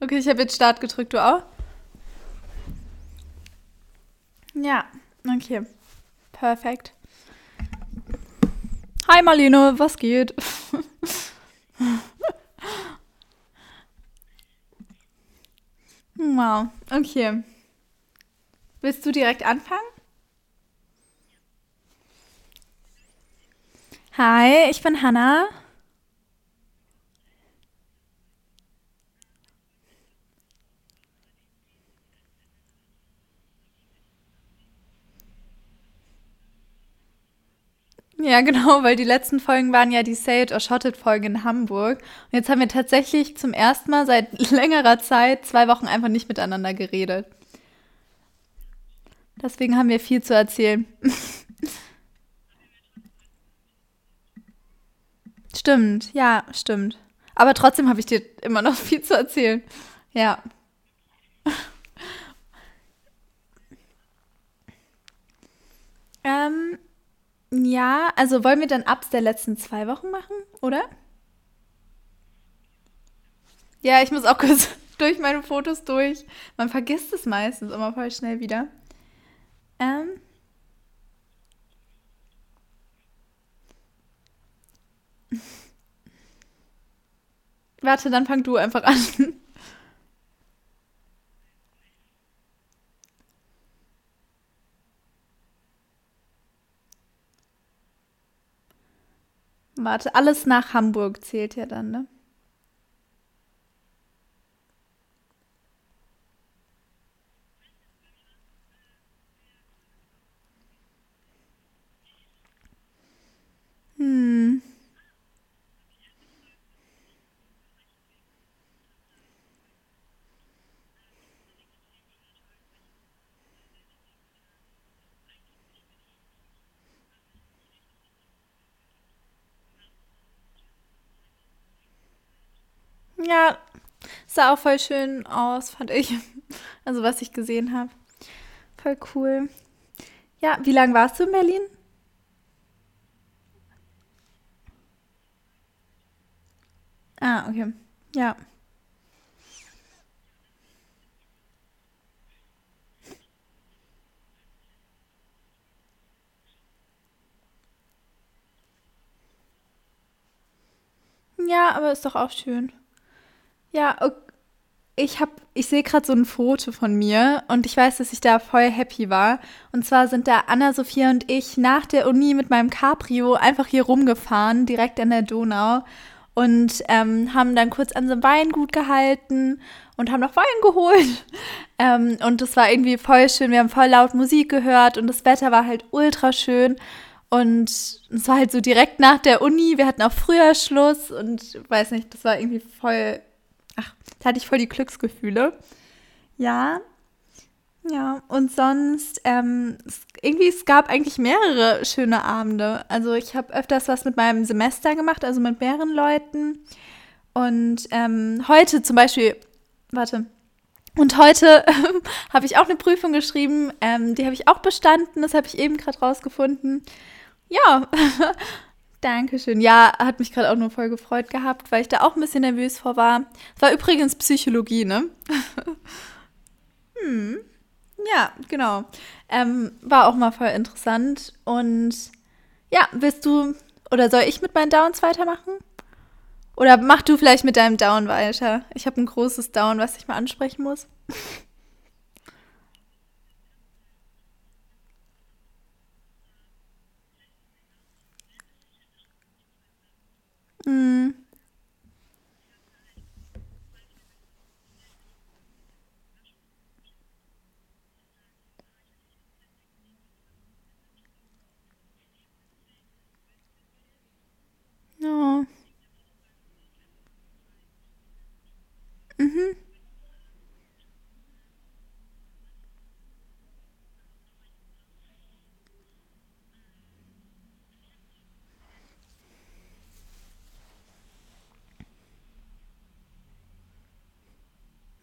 Okay, ich habe jetzt Start gedrückt, du auch? Ja, okay. Perfekt. Hi Marlene, was geht? wow, okay. Willst du direkt anfangen? Hi, ich bin Hannah. Ja, genau, weil die letzten Folgen waren ja die Say It or Shot It Folgen in Hamburg. Und jetzt haben wir tatsächlich zum ersten Mal seit längerer Zeit zwei Wochen einfach nicht miteinander geredet. Deswegen haben wir viel zu erzählen. Stimmt, ja, stimmt. Aber trotzdem habe ich dir immer noch viel zu erzählen. Ja. Ähm, ja, also wollen wir dann Ups der letzten zwei Wochen machen, oder? Ja, ich muss auch kurz durch meine Fotos durch. Man vergisst es meistens immer voll schnell wieder. Ähm, warte, dann fang du einfach an. Warte, alles nach Hamburg zählt ja dann, ne? Hm. Ja, sah auch voll schön aus, fand ich. Also, was ich gesehen habe. Voll cool. Ja, wie lange warst du in Berlin? Ah, okay. Ja. Ja, aber ist doch auch schön. Ja, ok- ich hab, ich sehe gerade so ein Foto von mir und ich weiß, dass ich da voll happy war. Und zwar sind da Anna, Sophia und ich nach der Uni mit meinem Cabrio einfach hier rumgefahren, direkt an der Donau und ähm, haben dann kurz an so einem Weingut gehalten und haben noch Wein geholt. Ähm, und das war irgendwie voll schön. Wir haben voll laut Musik gehört und das Wetter war halt ultra schön. Und es war halt so direkt nach der Uni. Wir hatten auch früher Schluss und weiß nicht, das war irgendwie voll. Ach, da hatte ich voll die Glücksgefühle. Ja, ja. Und sonst, ähm, irgendwie, es gab eigentlich mehrere schöne Abende. Also ich habe öfters was mit meinem Semester gemacht, also mit mehreren Leuten. Und ähm, heute zum Beispiel, warte, und heute habe ich auch eine Prüfung geschrieben, ähm, die habe ich auch bestanden, das habe ich eben gerade rausgefunden. Ja, Dankeschön. Ja, hat mich gerade auch nur voll gefreut gehabt, weil ich da auch ein bisschen nervös vor war. Es war übrigens Psychologie, ne? Hm, ja, genau. Ähm, war auch mal voll interessant. Und ja, willst du oder soll ich mit meinen Downs weitermachen? Oder mach du vielleicht mit deinem Down weiter? Ich habe ein großes Down, was ich mal ansprechen muss. Hm, oh, mhm,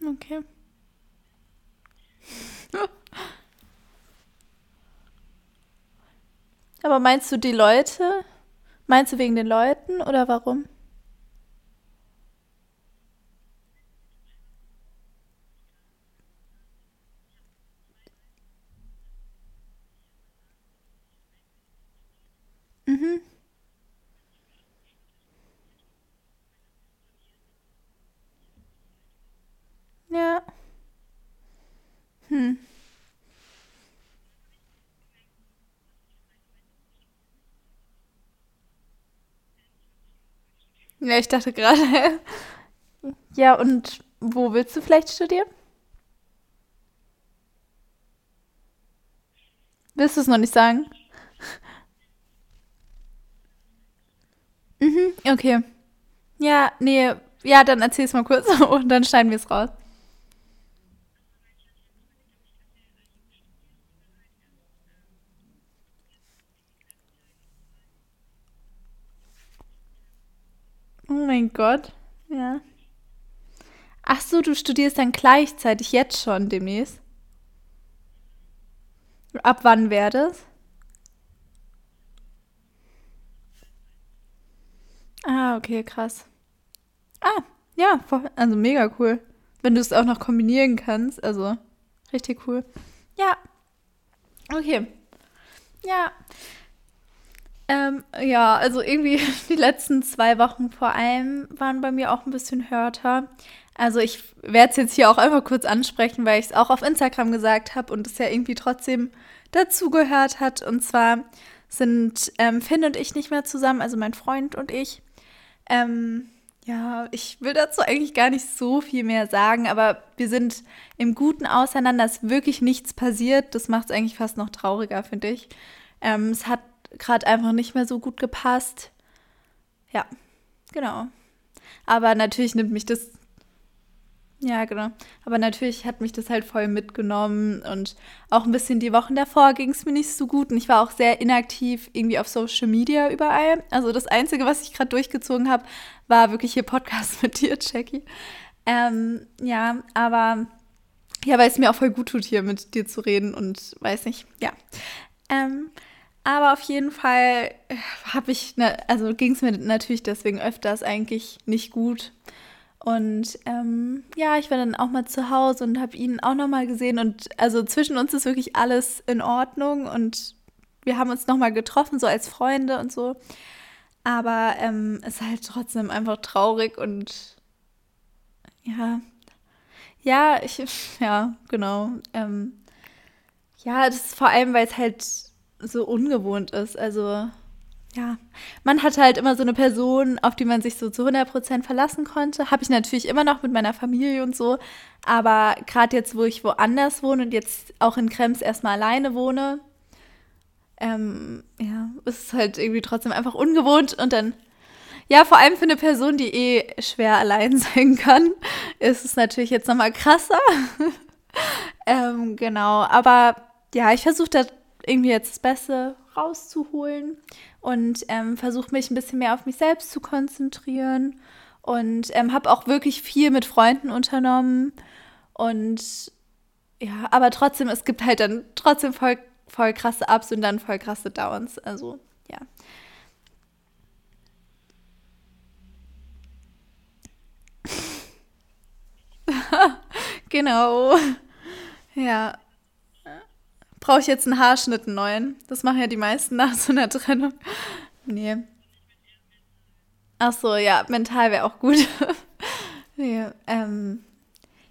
okay. Aber meinst du die Leute? Meinst du wegen den Leuten oder warum? Ja, ich dachte gerade. ja, und wo willst du vielleicht studieren? Willst du es noch nicht sagen? Mhm, okay. Ja, nee, ja, dann erzähl's mal kurz und dann schneiden wir es raus. Mein Gott. Ja. Ach so, du studierst dann gleichzeitig jetzt schon demnächst. Ab wann wäre das? Ah, okay, krass. Ah, ja, voll- also mega cool. Wenn du es auch noch kombinieren kannst, also richtig cool. Ja, okay. Ja, ähm, ja, also irgendwie die letzten zwei Wochen vor allem waren bei mir auch ein bisschen härter. Also ich werde es jetzt hier auch einfach kurz ansprechen, weil ich es auch auf Instagram gesagt habe und es ja irgendwie trotzdem dazugehört hat. Und zwar sind ähm, Finn und ich nicht mehr zusammen, also mein Freund und ich. Ähm, ja, ich will dazu eigentlich gar nicht so viel mehr sagen, aber wir sind im Guten auseinander. Es ist wirklich nichts passiert. Das macht es eigentlich fast noch trauriger, finde ich. Ähm, es hat gerade einfach nicht mehr so gut gepasst. Ja, genau. Aber natürlich nimmt mich das, ja, genau. Aber natürlich hat mich das halt voll mitgenommen und auch ein bisschen die Wochen davor ging es mir nicht so gut und ich war auch sehr inaktiv irgendwie auf Social Media überall. Also das Einzige, was ich gerade durchgezogen habe, war wirklich hier Podcast mit dir, Jackie. Ähm, ja, aber ja, weil es mir auch voll gut tut, hier mit dir zu reden und weiß nicht, ja. Ähm, aber auf jeden Fall habe ich, ne, also ging es mir natürlich deswegen öfters eigentlich nicht gut. Und ähm, ja, ich war dann auch mal zu Hause und habe ihn auch noch mal gesehen. Und also zwischen uns ist wirklich alles in Ordnung. Und wir haben uns noch mal getroffen, so als Freunde und so. Aber ähm, es ist halt trotzdem einfach traurig und ja, ja, ich, ja, genau. Ähm, ja, das ist vor allem, weil es halt so ungewohnt ist. Also, ja, man hatte halt immer so eine Person, auf die man sich so zu 100% verlassen konnte. Habe ich natürlich immer noch mit meiner Familie und so. Aber gerade jetzt, wo ich woanders wohne und jetzt auch in Krems erstmal alleine wohne, ähm, ja, ist es halt irgendwie trotzdem einfach ungewohnt. Und dann, ja, vor allem für eine Person, die eh schwer allein sein kann, ist es natürlich jetzt nochmal krasser. ähm, genau, aber ja, ich versuche da irgendwie jetzt das Beste rauszuholen und ähm, versuche mich ein bisschen mehr auf mich selbst zu konzentrieren und ähm, habe auch wirklich viel mit Freunden unternommen und ja, aber trotzdem, es gibt halt dann trotzdem voll, voll krasse Ups und dann voll krasse Downs. Also, ja. Genau. Ja. Brauche ich jetzt einen Haarschnitt, einen neuen? Das machen ja die meisten nach so einer Trennung. Nee. Ach so, ja, mental wäre auch gut. nee, ähm,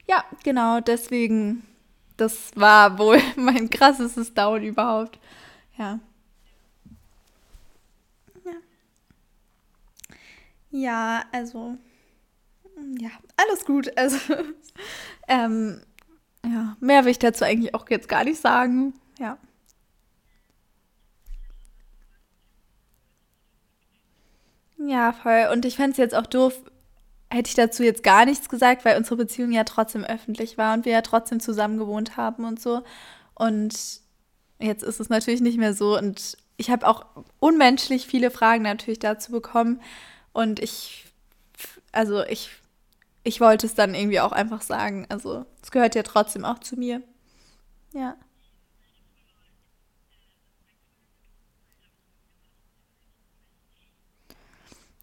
ja, genau, deswegen, das war wohl mein krassestes Down überhaupt. Ja. Ja, ja also, ja, alles gut. Also, ähm, ja, mehr will ich dazu eigentlich auch jetzt gar nicht sagen. Ja. Ja, voll. Und ich fände es jetzt auch doof, hätte ich dazu jetzt gar nichts gesagt, weil unsere Beziehung ja trotzdem öffentlich war und wir ja trotzdem zusammen gewohnt haben und so. Und jetzt ist es natürlich nicht mehr so. Und ich habe auch unmenschlich viele Fragen natürlich dazu bekommen. Und ich, also ich, ich wollte es dann irgendwie auch einfach sagen. Also es gehört ja trotzdem auch zu mir. Ja.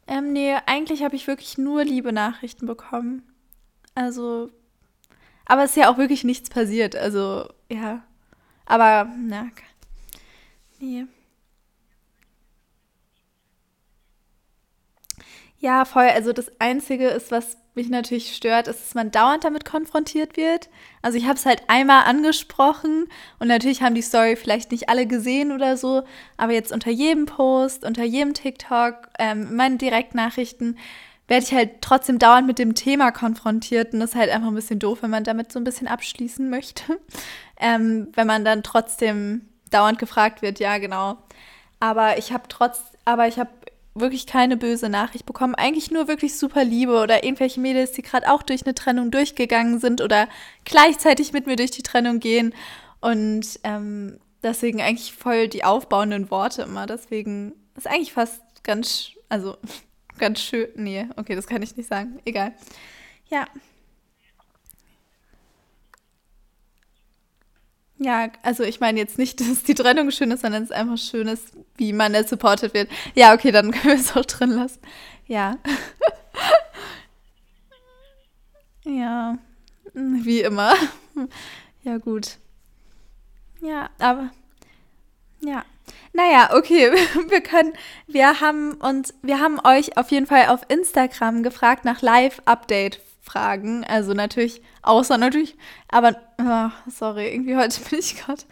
Ähm, nee, eigentlich habe ich wirklich nur liebe Nachrichten bekommen. Also, aber es ist ja auch wirklich nichts passiert. Also, ja. Aber, na, nee. Ja, voll. Also das Einzige ist, was mich natürlich stört, ist, dass man dauernd damit konfrontiert wird. Also ich habe es halt einmal angesprochen und natürlich haben die Story vielleicht nicht alle gesehen oder so, aber jetzt unter jedem Post, unter jedem TikTok, ähm, in meinen Direktnachrichten werde ich halt trotzdem dauernd mit dem Thema konfrontiert und das ist halt einfach ein bisschen doof, wenn man damit so ein bisschen abschließen möchte. Ähm, wenn man dann trotzdem dauernd gefragt wird, ja, genau. Aber ich habe trotz, aber ich habe wirklich keine böse Nachricht bekommen. Eigentlich nur wirklich super Liebe oder irgendwelche Mädels, die gerade auch durch eine Trennung durchgegangen sind oder gleichzeitig mit mir durch die Trennung gehen. Und ähm, deswegen eigentlich voll die aufbauenden Worte immer. Deswegen ist eigentlich fast ganz, also ganz schön. Nee, okay, das kann ich nicht sagen. Egal. Ja. Ja, also ich meine jetzt nicht, dass die Trennung schön ist, sondern es ist einfach schön ist, wie man da supported wird. Ja, okay, dann können wir es auch drin lassen. Ja. ja, wie immer. Ja, gut. Ja, aber ja. Naja, okay, wir können, wir haben uns, wir haben euch auf jeden Fall auf Instagram gefragt nach Live-Update Fragen. Also natürlich, außer natürlich, aber oh, sorry, irgendwie heute bin ich gerade.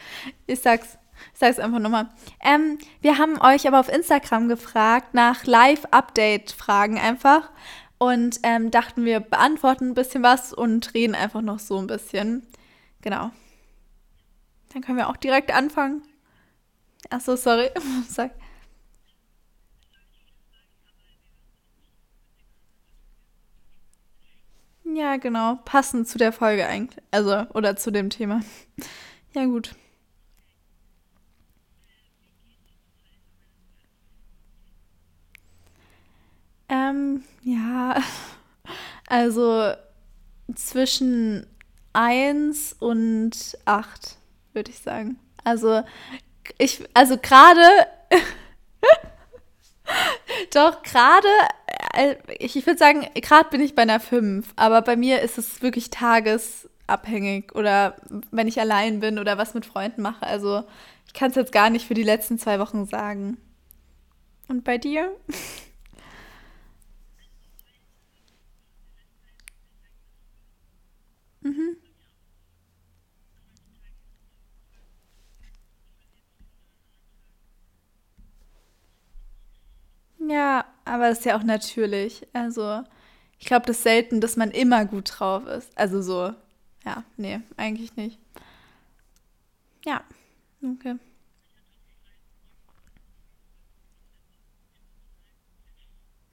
Ich sag's, ich sag's einfach nochmal. Ähm, wir haben euch aber auf Instagram gefragt nach Live-Update-Fragen einfach und ähm, dachten, wir beantworten ein bisschen was und reden einfach noch so ein bisschen. Genau. Dann können wir auch direkt anfangen. Achso, sorry. Sag. Ja, genau. Passend zu der Folge eigentlich. Also, oder zu dem Thema. Ja, gut. Ähm, ja. Also zwischen 1 und 8, würde ich sagen. Also, ich, also gerade. Doch, gerade äh, ich, ich würde sagen, gerade bin ich bei einer 5, aber bei mir ist es wirklich tagesabhängig oder wenn ich allein bin oder was mit Freunden mache. Also ich kann es jetzt gar nicht für die letzten zwei Wochen sagen. Und bei dir? mhm. Ja, aber das ist ja auch natürlich. Also, ich glaube, das ist selten, dass man immer gut drauf ist. Also so, ja, nee, eigentlich nicht. Ja, okay.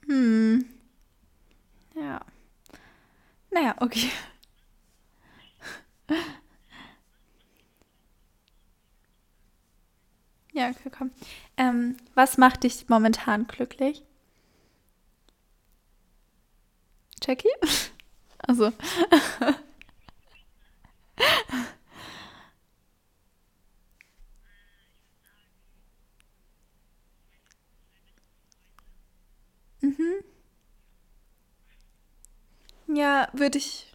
Hm, ja. Naja, okay. Ja, okay, komm. Ähm, was macht dich momentan glücklich? Jackie? Also. mhm. Ja, würde ich.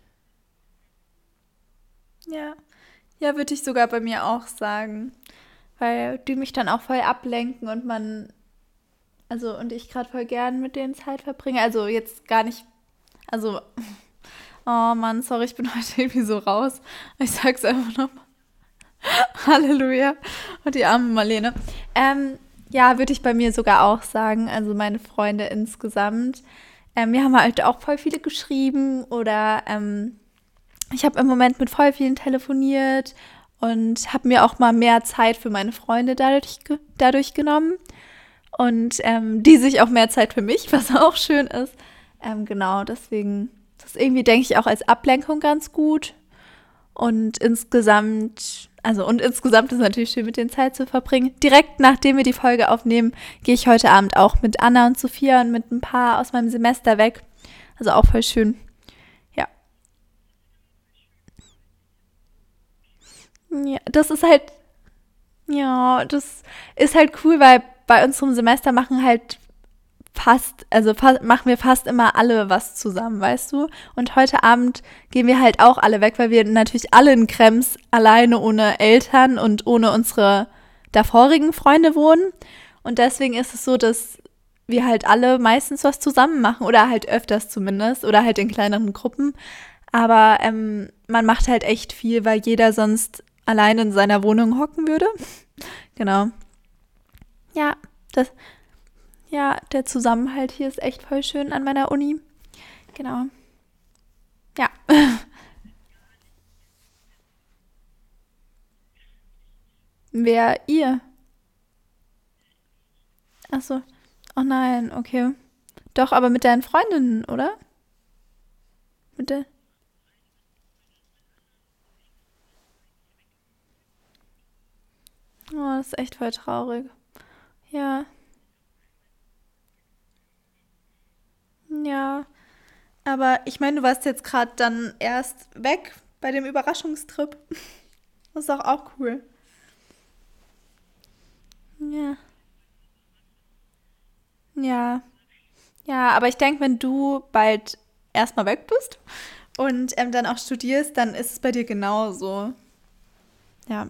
Ja. Ja, würde ich sogar bei mir auch sagen. Weil die mich dann auch voll ablenken und man. Also, und ich gerade voll gern mit denen Zeit verbringe. Also, jetzt gar nicht also, oh Mann, sorry, ich bin heute irgendwie so raus. Ich sag's einfach nochmal. Halleluja. Und die arme Marlene. Ähm, ja, würde ich bei mir sogar auch sagen. Also meine Freunde insgesamt. Ähm, wir haben halt auch voll viele geschrieben oder ähm, ich habe im Moment mit voll vielen telefoniert und habe mir auch mal mehr Zeit für meine Freunde dadurch, dadurch genommen. Und ähm, die sich auch mehr Zeit für mich, was auch schön ist. Ähm, genau, deswegen, das irgendwie, denke ich, auch als Ablenkung ganz gut. Und insgesamt, also und insgesamt ist es natürlich schön, mit den Zeit zu verbringen. Direkt nachdem wir die Folge aufnehmen, gehe ich heute Abend auch mit Anna und Sophia und mit ein paar aus meinem Semester weg. Also auch voll schön. Ja. Ja, das ist halt, ja, das ist halt cool, weil bei unserem Semester machen halt fast, also fast, machen wir fast immer alle was zusammen, weißt du? Und heute Abend gehen wir halt auch alle weg, weil wir natürlich alle in Krems alleine ohne Eltern und ohne unsere davorigen Freunde wohnen. Und deswegen ist es so, dass wir halt alle meistens was zusammen machen oder halt öfters zumindest oder halt in kleineren Gruppen. Aber ähm, man macht halt echt viel, weil jeder sonst alleine in seiner Wohnung hocken würde. genau. Ja, das, ja, der Zusammenhalt hier ist echt voll schön an meiner Uni. Genau. Ja. Wer ihr? Achso. Oh nein, okay. Doch, aber mit deinen Freundinnen, oder? Mit der. Oh, das ist echt voll traurig. Ja. Ja. Aber ich meine, du warst jetzt gerade dann erst weg bei dem Überraschungstrip. Das ist doch auch cool. Ja. Ja. Ja, aber ich denke, wenn du bald erstmal weg bist und ähm, dann auch studierst, dann ist es bei dir genauso. Ja.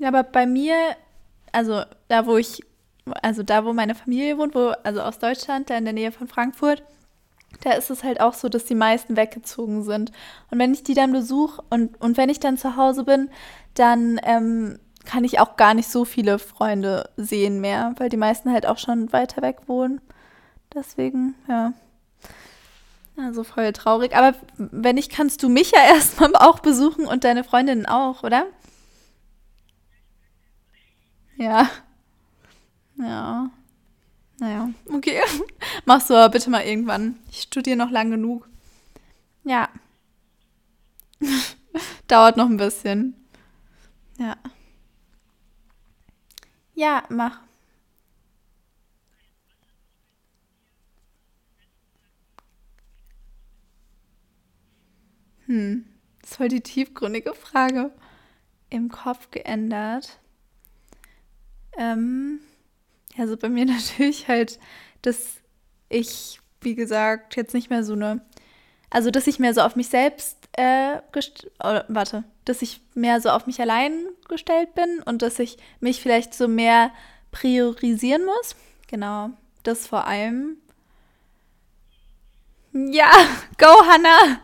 Ja, aber bei mir, also da, wo ich, also da, wo meine Familie wohnt, wo, also aus Deutschland, da in der Nähe von Frankfurt, da ist es halt auch so, dass die meisten weggezogen sind. Und wenn ich die dann besuche und, und wenn ich dann zu Hause bin, dann ähm, kann ich auch gar nicht so viele Freunde sehen mehr, weil die meisten halt auch schon weiter weg wohnen. Deswegen, ja. Also voll traurig. Aber wenn nicht, kannst du mich ja erstmal auch besuchen und deine Freundinnen auch, oder? Ja. Ja. Naja, okay. Du aber bitte mal irgendwann. Ich studiere noch lang genug. Ja. Dauert noch ein bisschen. Ja. Ja, mach. Hm. Das ist voll die tiefgründige Frage. Im Kopf geändert. Ähm, also bei mir natürlich halt, dass ich, wie gesagt, jetzt nicht mehr so eine, also dass ich mehr so auf mich selbst, äh, oder, warte, dass ich mehr so auf mich allein gestellt bin und dass ich mich vielleicht so mehr priorisieren muss. Genau, das vor allem. Ja, go Hannah!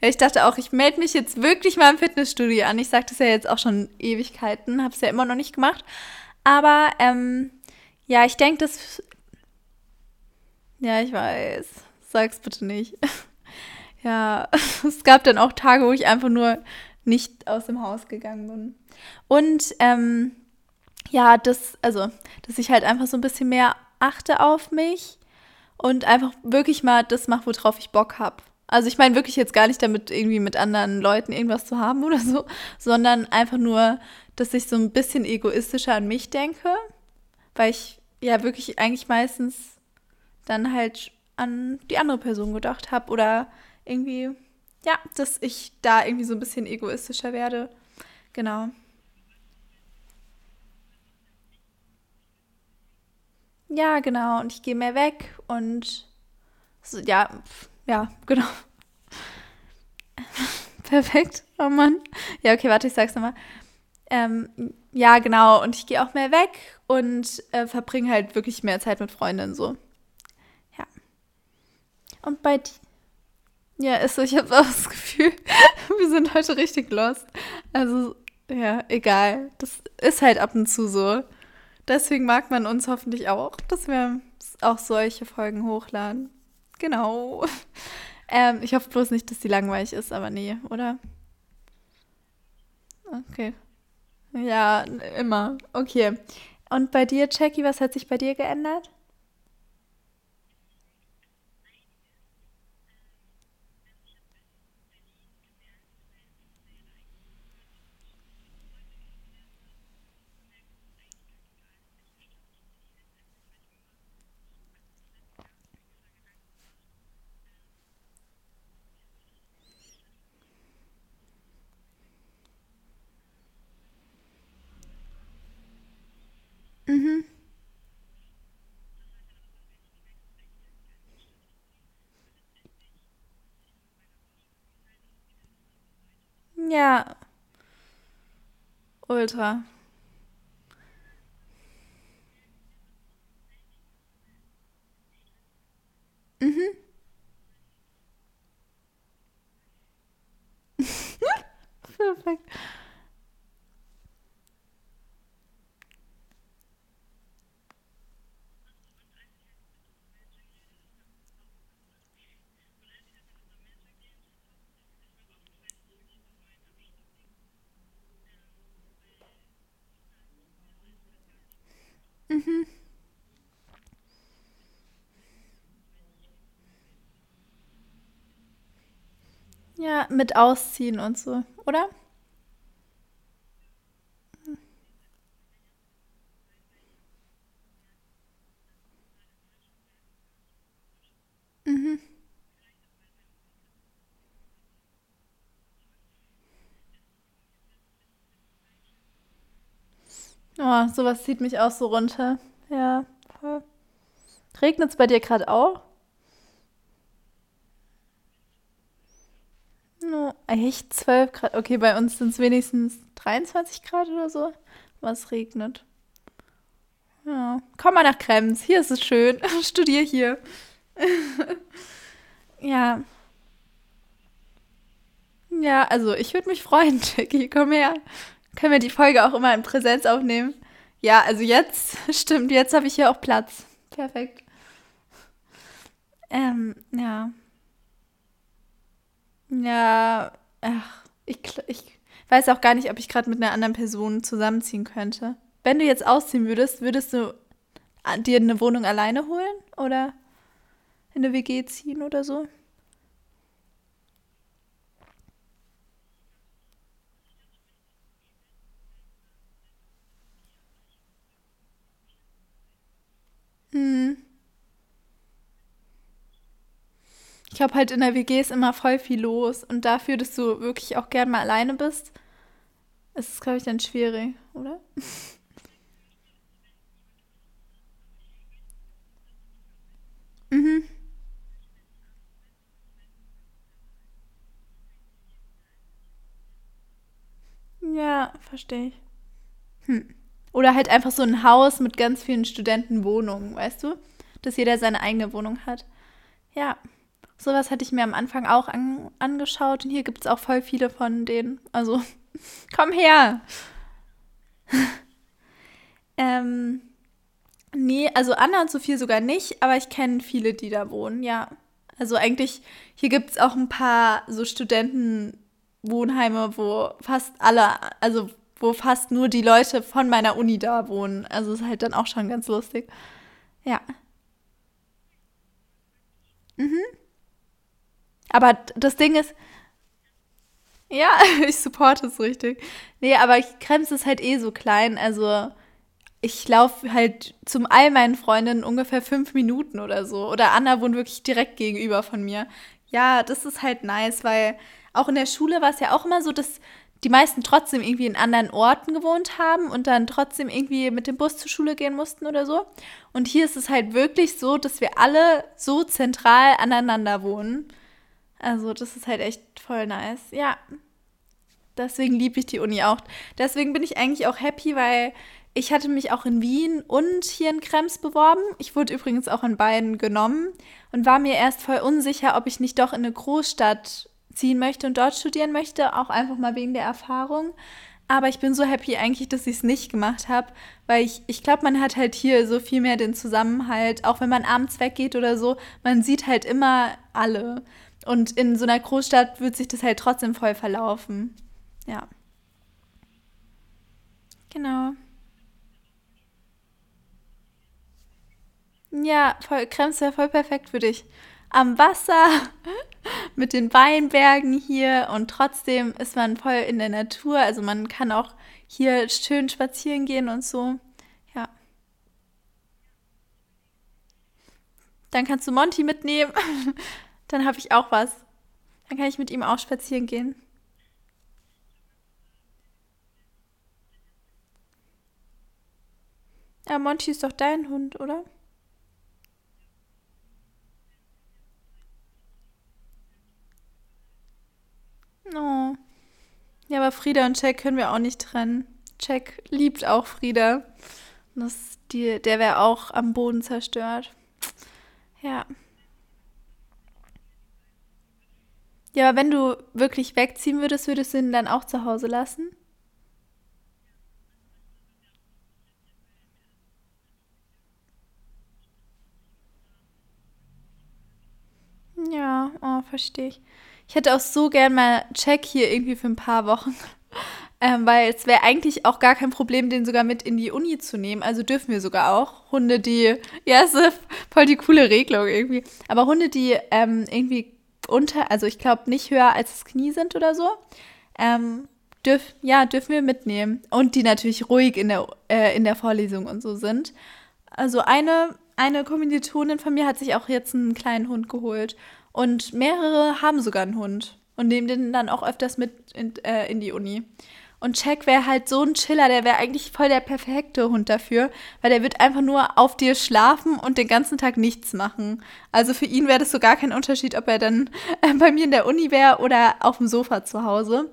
Ich dachte auch, ich melde mich jetzt wirklich mal im Fitnessstudio an. Ich sage das ja jetzt auch schon Ewigkeiten, habe es ja immer noch nicht gemacht. Aber ähm, ja, ich denke, das. Ja, ich weiß. Sag's bitte nicht. ja, es gab dann auch Tage, wo ich einfach nur nicht aus dem Haus gegangen bin. Und ähm, ja, das, also, dass ich halt einfach so ein bisschen mehr achte auf mich und einfach wirklich mal das mache, worauf ich Bock habe. Also ich meine wirklich jetzt gar nicht damit, irgendwie mit anderen Leuten irgendwas zu haben oder so, sondern einfach nur, dass ich so ein bisschen egoistischer an mich denke, weil ich ja wirklich eigentlich meistens dann halt an die andere Person gedacht habe oder irgendwie, ja, dass ich da irgendwie so ein bisschen egoistischer werde. Genau. Ja, genau. Und ich gehe mehr weg und so, ja, ja, genau. Perfekt. Oh Mann. Ja, okay, warte, ich sag's nochmal. Ähm, ja, genau. Und ich gehe auch mehr weg und äh, verbringe halt wirklich mehr Zeit mit Freundinnen so. Ja. Und bei dir? Ja, ist so, ich habe auch das Gefühl, wir sind heute richtig lost. Also, ja, egal. Das ist halt ab und zu so. Deswegen mag man uns hoffentlich auch, dass wir auch solche Folgen hochladen. Genau. Ähm, ich hoffe bloß nicht, dass die langweilig ist, aber nee, oder? Okay. Ja, immer. Okay. Und bei dir, Jackie, was hat sich bei dir geändert? Mhm. Ja, ultra. Mhm. Perfekt. Ja, mit Ausziehen und so, oder? Mhm. Oh, sowas zieht mich auch so runter. Ja, voll. Regnet es bei dir gerade auch? Echt 12 Grad. Okay, bei uns sind es wenigstens 23 Grad oder so. Was regnet. Ja. Komm mal nach Krems. Hier ist es schön. Studier hier. Ja. Ja, also ich würde mich freuen, Jackie. Komm her. Können wir die Folge auch immer in Präsenz aufnehmen? Ja, also jetzt, stimmt, jetzt habe ich hier auch Platz. Perfekt. Ähm, ja. Ja, ach, ich, ich weiß auch gar nicht, ob ich gerade mit einer anderen Person zusammenziehen könnte. Wenn du jetzt ausziehen würdest, würdest du dir eine Wohnung alleine holen oder in eine WG ziehen oder so? Hm. Ich halt in der WG ist immer voll viel los und dafür, dass du wirklich auch gern mal alleine bist, ist es, glaube ich, dann schwierig, oder? Mhm. Ja, verstehe ich. Hm. Oder halt einfach so ein Haus mit ganz vielen Studentenwohnungen, weißt du? Dass jeder seine eigene Wohnung hat. Ja, sowas hatte ich mir am Anfang auch an, angeschaut und hier gibt es auch voll viele von denen. Also, komm her! Ähm, nee, also Anna und Sophie sogar nicht, aber ich kenne viele, die da wohnen, ja. Also eigentlich, hier gibt es auch ein paar so Studentenwohnheime, wo fast alle, also wo fast nur die Leute von meiner Uni da wohnen. Also ist halt dann auch schon ganz lustig. Ja. Mhm. Aber das Ding ist, ja, ich supporte es richtig. Nee, aber Krems ist halt eh so klein. Also ich laufe halt zum all meinen Freundinnen ungefähr fünf Minuten oder so. Oder Anna wohnt wirklich direkt gegenüber von mir. Ja, das ist halt nice, weil auch in der Schule war es ja auch immer so, dass die meisten trotzdem irgendwie in anderen Orten gewohnt haben und dann trotzdem irgendwie mit dem Bus zur Schule gehen mussten oder so. Und hier ist es halt wirklich so, dass wir alle so zentral aneinander wohnen. Also das ist halt echt voll nice. Ja, deswegen liebe ich die Uni auch. Deswegen bin ich eigentlich auch happy, weil ich hatte mich auch in Wien und hier in Krems beworben. Ich wurde übrigens auch in beiden genommen und war mir erst voll unsicher, ob ich nicht doch in eine Großstadt ziehen möchte und dort studieren möchte, auch einfach mal wegen der Erfahrung. Aber ich bin so happy eigentlich, dass ich es nicht gemacht habe, weil ich, ich glaube, man hat halt hier so viel mehr den Zusammenhalt, auch wenn man abends weggeht oder so, man sieht halt immer alle. Und in so einer Großstadt wird sich das halt trotzdem voll verlaufen. Ja, genau. Ja, voll, Krems wäre voll perfekt für dich. Am Wasser, mit den Weinbergen hier und trotzdem ist man voll in der Natur. Also man kann auch hier schön spazieren gehen und so. Ja, dann kannst du Monty mitnehmen. Dann habe ich auch was. Dann kann ich mit ihm auch spazieren gehen. Ja, Monty ist doch dein Hund, oder? Oh. Ja, aber Frieda und Jack können wir auch nicht trennen. Jack liebt auch Frieda. Das, die, der wäre auch am Boden zerstört. Ja. Ja, aber wenn du wirklich wegziehen würdest, würdest du ihn dann auch zu Hause lassen? Ja, oh, verstehe ich. Ich hätte auch so gern mal Jack hier irgendwie für ein paar Wochen. Ähm, weil es wäre eigentlich auch gar kein Problem, den sogar mit in die Uni zu nehmen. Also dürfen wir sogar auch. Hunde, die, ja, es ist voll die coole Regelung irgendwie. Aber Hunde, die ähm, irgendwie unter, also ich glaube nicht höher als das Knie sind oder so, ähm, dürf, ja, dürfen wir mitnehmen. Und die natürlich ruhig in der, äh, in der Vorlesung und so sind. Also eine, eine Kommilitonin von mir hat sich auch jetzt einen kleinen Hund geholt. Und mehrere haben sogar einen Hund und nehmen den dann auch öfters mit in, äh, in die Uni. Und Jack wäre halt so ein Chiller, der wäre eigentlich voll der perfekte Hund dafür, weil der wird einfach nur auf dir schlafen und den ganzen Tag nichts machen. Also für ihn wäre das so gar kein Unterschied, ob er dann äh, bei mir in der Uni wäre oder auf dem Sofa zu Hause.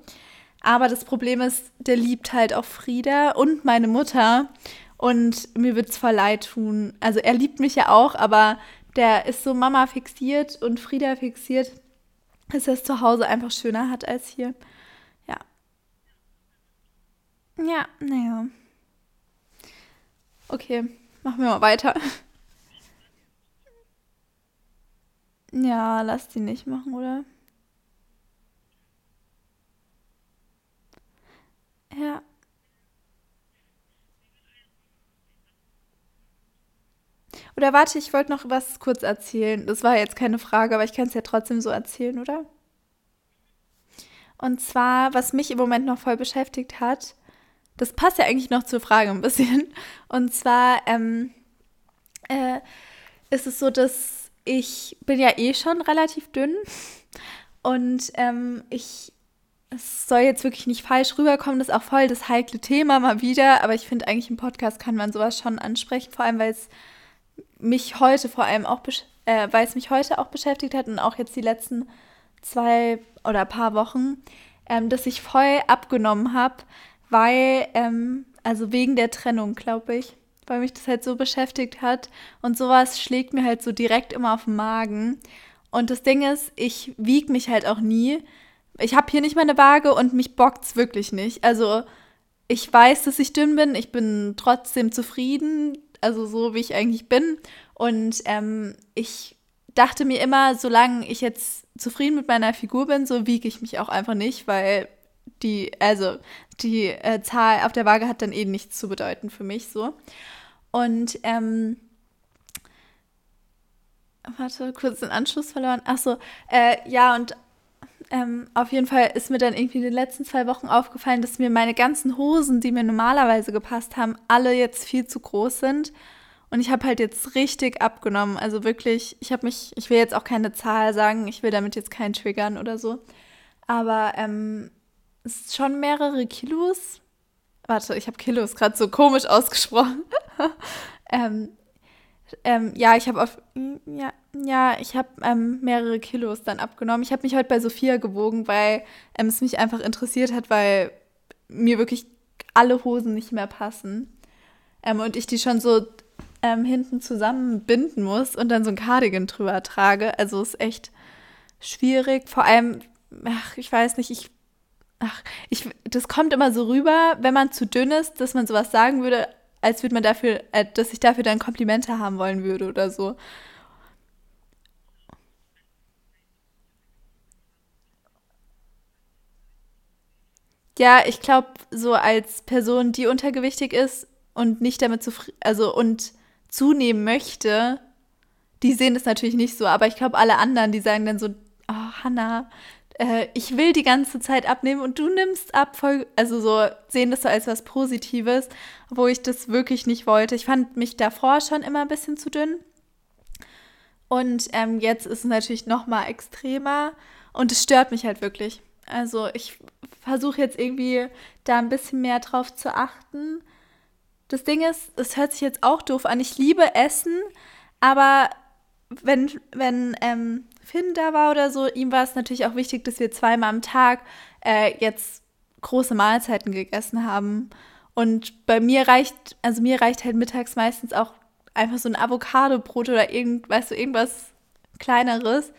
Aber das Problem ist, der liebt halt auch Frieda und meine Mutter. Und mir wird es voll leid tun. Also er liebt mich ja auch, aber der ist so Mama fixiert und Frieda fixiert, dass er es zu Hause einfach schöner hat als hier. Ja, naja. Okay, machen wir mal weiter. Ja, lass die nicht machen, oder? Ja. Oder warte, ich wollte noch was kurz erzählen. Das war jetzt keine Frage, aber ich kann es ja trotzdem so erzählen, oder? Und zwar, was mich im Moment noch voll beschäftigt hat, das passt ja eigentlich noch zur Frage ein bisschen. Und zwar ähm, äh, ist es so, dass ich bin ja eh schon relativ dünn und ähm, ich es soll jetzt wirklich nicht falsch rüberkommen, das ist auch voll das heikle Thema mal wieder, aber ich finde eigentlich im Podcast kann man sowas schon ansprechen, vor allem weil es mich heute vor allem auch, äh, weil es mich heute auch beschäftigt hat und auch jetzt die letzten zwei oder paar Wochen, ähm, dass ich voll abgenommen habe, weil, ähm, also wegen der Trennung, glaube ich, weil mich das halt so beschäftigt hat und sowas schlägt mir halt so direkt immer auf den Magen. Und das Ding ist, ich wiege mich halt auch nie. Ich habe hier nicht meine Waage und mich bockt's wirklich nicht. Also ich weiß, dass ich dünn bin, ich bin trotzdem zufrieden, also so wie ich eigentlich bin. Und ähm, ich dachte mir immer, solange ich jetzt zufrieden mit meiner Figur bin, so wiege ich mich auch einfach nicht, weil die, also die äh, Zahl auf der Waage hat dann eh nichts zu bedeuten für mich so. Und ähm, warte, kurz den Anschluss verloren. Achso, äh, ja, und ähm, auf jeden Fall ist mir dann irgendwie in den letzten zwei Wochen aufgefallen, dass mir meine ganzen Hosen, die mir normalerweise gepasst haben, alle jetzt viel zu groß sind. Und ich habe halt jetzt richtig abgenommen. Also wirklich, ich habe mich, ich will jetzt auch keine Zahl sagen, ich will damit jetzt keinen triggern oder so. Aber ähm, ist schon mehrere Kilos. Warte, ich habe Kilos gerade so komisch ausgesprochen. ähm, ähm, ja, ich habe ja, ja, ich habe ähm, mehrere Kilos dann abgenommen. Ich habe mich heute bei Sophia gewogen, weil ähm, es mich einfach interessiert hat, weil mir wirklich alle Hosen nicht mehr passen. Ähm, und ich die schon so ähm, hinten zusammenbinden muss und dann so ein Cardigan drüber trage. Also ist echt schwierig. Vor allem, ach, ich weiß nicht, ich ach, ich, das kommt immer so rüber, wenn man zu dünn ist, dass man sowas sagen würde, als würde man dafür, äh, dass ich dafür dann Komplimente haben wollen würde oder so. Ja, ich glaube, so als Person, die untergewichtig ist und nicht damit zufrieden, also und zunehmen möchte, die sehen das natürlich nicht so, aber ich glaube, alle anderen, die sagen dann so, oh, Hannah, äh, ich will die ganze Zeit abnehmen und du nimmst ab, voll, also so sehen das so als was Positives, wo ich das wirklich nicht wollte. Ich fand mich davor schon immer ein bisschen zu dünn. Und ähm, jetzt ist es natürlich noch mal extremer und es stört mich halt wirklich. Also ich versuche jetzt irgendwie da ein bisschen mehr drauf zu achten. Das Ding ist, es hört sich jetzt auch doof an. Ich liebe Essen, aber wenn, wenn ähm, Finn da war oder so, ihm war es natürlich auch wichtig, dass wir zweimal am Tag äh, jetzt große Mahlzeiten gegessen haben. Und bei mir reicht, also mir reicht halt mittags meistens auch einfach so ein Avocado-Brot oder irgend, weißt du, irgendwas kleineres.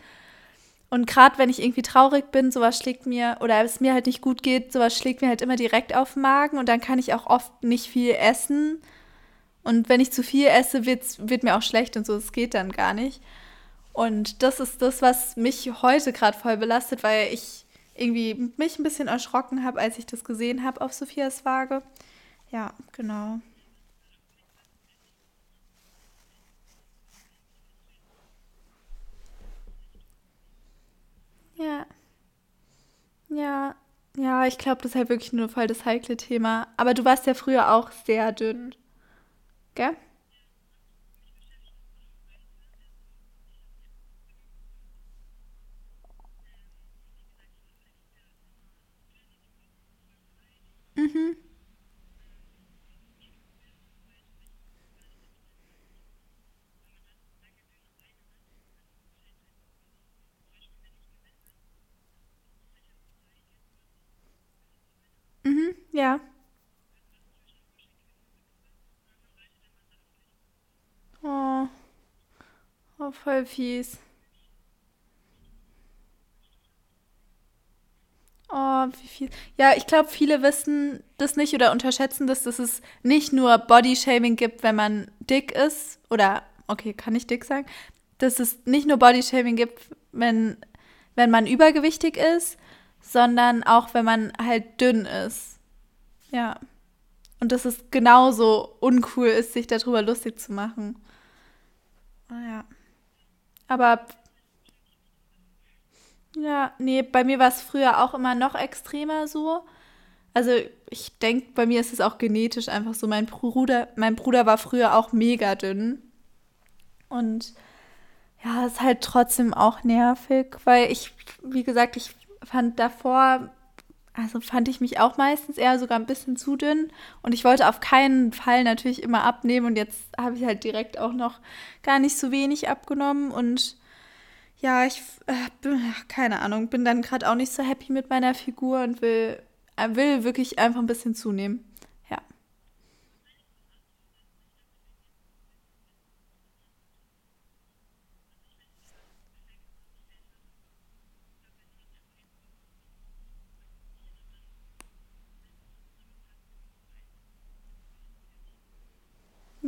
Und gerade wenn ich irgendwie traurig bin, sowas schlägt mir, oder es mir halt nicht gut geht, sowas schlägt mir halt immer direkt auf den Magen und dann kann ich auch oft nicht viel essen. Und wenn ich zu viel esse, wird's, wird mir auch schlecht und so, es geht dann gar nicht. Und das ist das, was mich heute gerade voll belastet, weil ich irgendwie mich ein bisschen erschrocken habe, als ich das gesehen habe auf Sophias Waage. Ja, genau. Ja. Ja. Ja, ich glaube, das ist halt wirklich nur voll das heikle Thema. Aber du warst ja früher auch sehr dünn. Gell? Ja. Oh, oh voll fies. Oh, wie viel. Ja, ich glaube, viele wissen das nicht oder unterschätzen das, dass es nicht nur Bodyshaming gibt, wenn man dick ist. Oder, okay, kann ich dick sagen? Dass es nicht nur Bodyshaming gibt, wenn, wenn man übergewichtig ist, sondern auch, wenn man halt dünn ist. Ja. Und dass es genauso uncool ist, sich darüber lustig zu machen. Ah, Ja. Aber ja, nee, bei mir war es früher auch immer noch extremer so. Also ich denke, bei mir ist es auch genetisch einfach so. Mein Bruder, mein Bruder war früher auch mega dünn. Und ja, ist halt trotzdem auch nervig, weil ich, wie gesagt, ich fand davor, also fand ich mich auch meistens eher sogar ein bisschen zu dünn. Und ich wollte auf keinen Fall natürlich immer abnehmen. Und jetzt habe ich halt direkt auch noch gar nicht so wenig abgenommen. Und ja, ich äh, keine Ahnung, bin dann gerade auch nicht so happy mit meiner Figur und will, äh, will wirklich einfach ein bisschen zunehmen.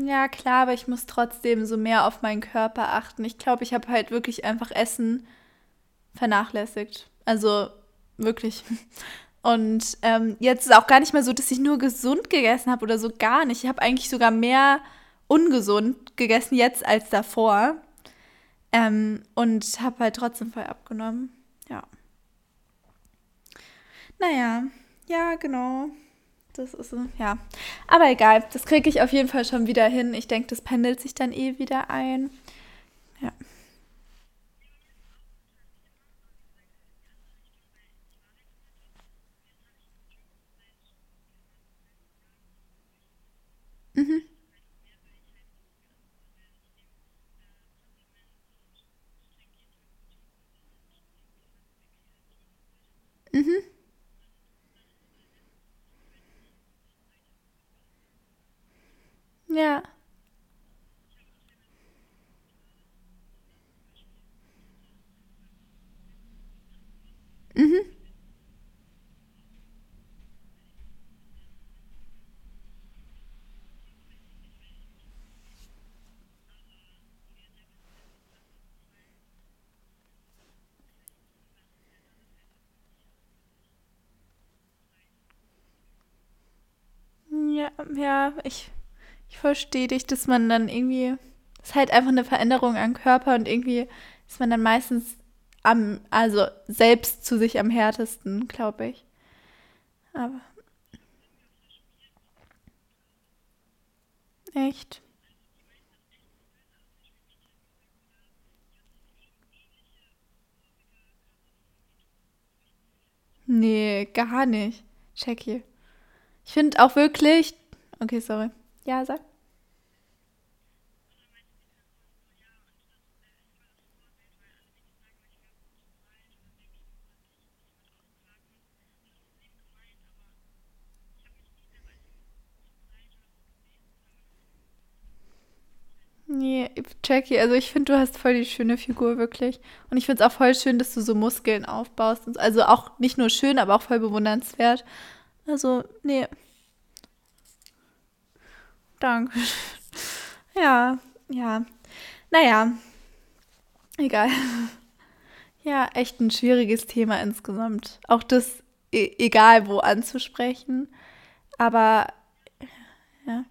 Ja. Klar, aber ich muss trotzdem so mehr auf meinen Körper achten. Ich glaube, ich habe halt wirklich einfach Essen vernachlässigt. Also wirklich. Und ähm, jetzt ist auch gar nicht mehr so, dass ich nur gesund gegessen habe oder so gar nicht. Ich habe eigentlich sogar mehr ungesund gegessen jetzt als davor. Ähm, und habe halt trotzdem voll abgenommen. Ja. Naja, ja, genau. Das ist ja. Aber egal, das kriege ich auf jeden Fall schon wieder hin. Ich denke, das pendelt sich dann eh wieder ein. Ja. Mhm. Mhm. Ja. Mhm. Ja, ja, ich, ich verstehe dich, dass man dann irgendwie. Es ist halt einfach eine Veränderung am Körper und irgendwie ist man dann meistens am, also selbst zu sich am härtesten, glaube ich. Aber echt. Nee, gar nicht. Jackie. Ich finde auch wirklich. Okay, sorry. Ja, sag. Nee, Jackie, also ich finde, du hast voll die schöne Figur, wirklich. Und ich finde es auch voll schön, dass du so Muskeln aufbaust. Also auch nicht nur schön, aber auch voll bewundernswert. Also, nee, danke. Ja, ja. Naja, egal. Ja, echt ein schwieriges Thema insgesamt. Auch das, e egal wo anzusprechen. Aber, ja.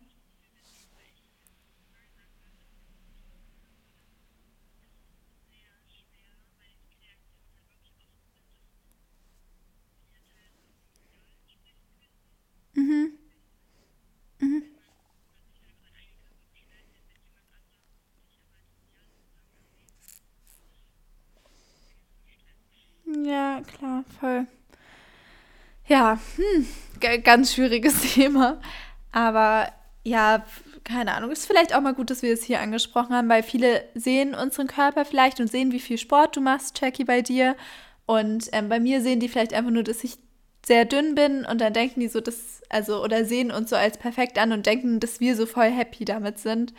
Ja, klar, voll. Ja, hm, ganz schwieriges Thema. Aber ja, keine Ahnung, ist vielleicht auch mal gut, dass wir es hier angesprochen haben, weil viele sehen unseren Körper vielleicht und sehen, wie viel Sport du machst, Jackie, bei dir. Und ähm, bei mir sehen die vielleicht einfach nur, dass ich sehr dünn bin und dann denken die so, dass, also, oder sehen uns so als perfekt an und denken, dass wir so voll happy damit sind.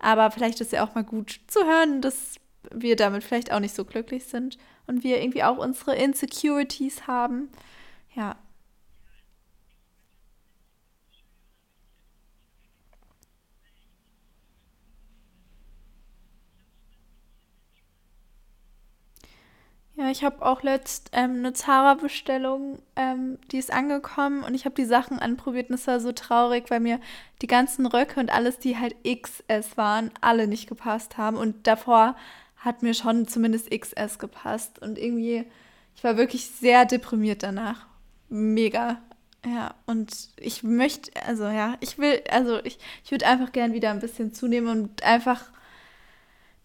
Aber vielleicht ist ja auch mal gut zu hören, dass wir damit vielleicht auch nicht so glücklich sind und wir irgendwie auch unsere Insecurities haben. Ja, Ja, ich habe auch letzt ähm, eine Zara-Bestellung, ähm, die ist angekommen und ich habe die Sachen anprobiert und es war so traurig, weil mir die ganzen Röcke und alles, die halt XS waren, alle nicht gepasst haben. Und davor hat mir schon zumindest XS gepasst. Und irgendwie, ich war wirklich sehr deprimiert danach. Mega. Ja, und ich möchte, also ja, ich will, also ich, ich würde einfach gern wieder ein bisschen zunehmen und einfach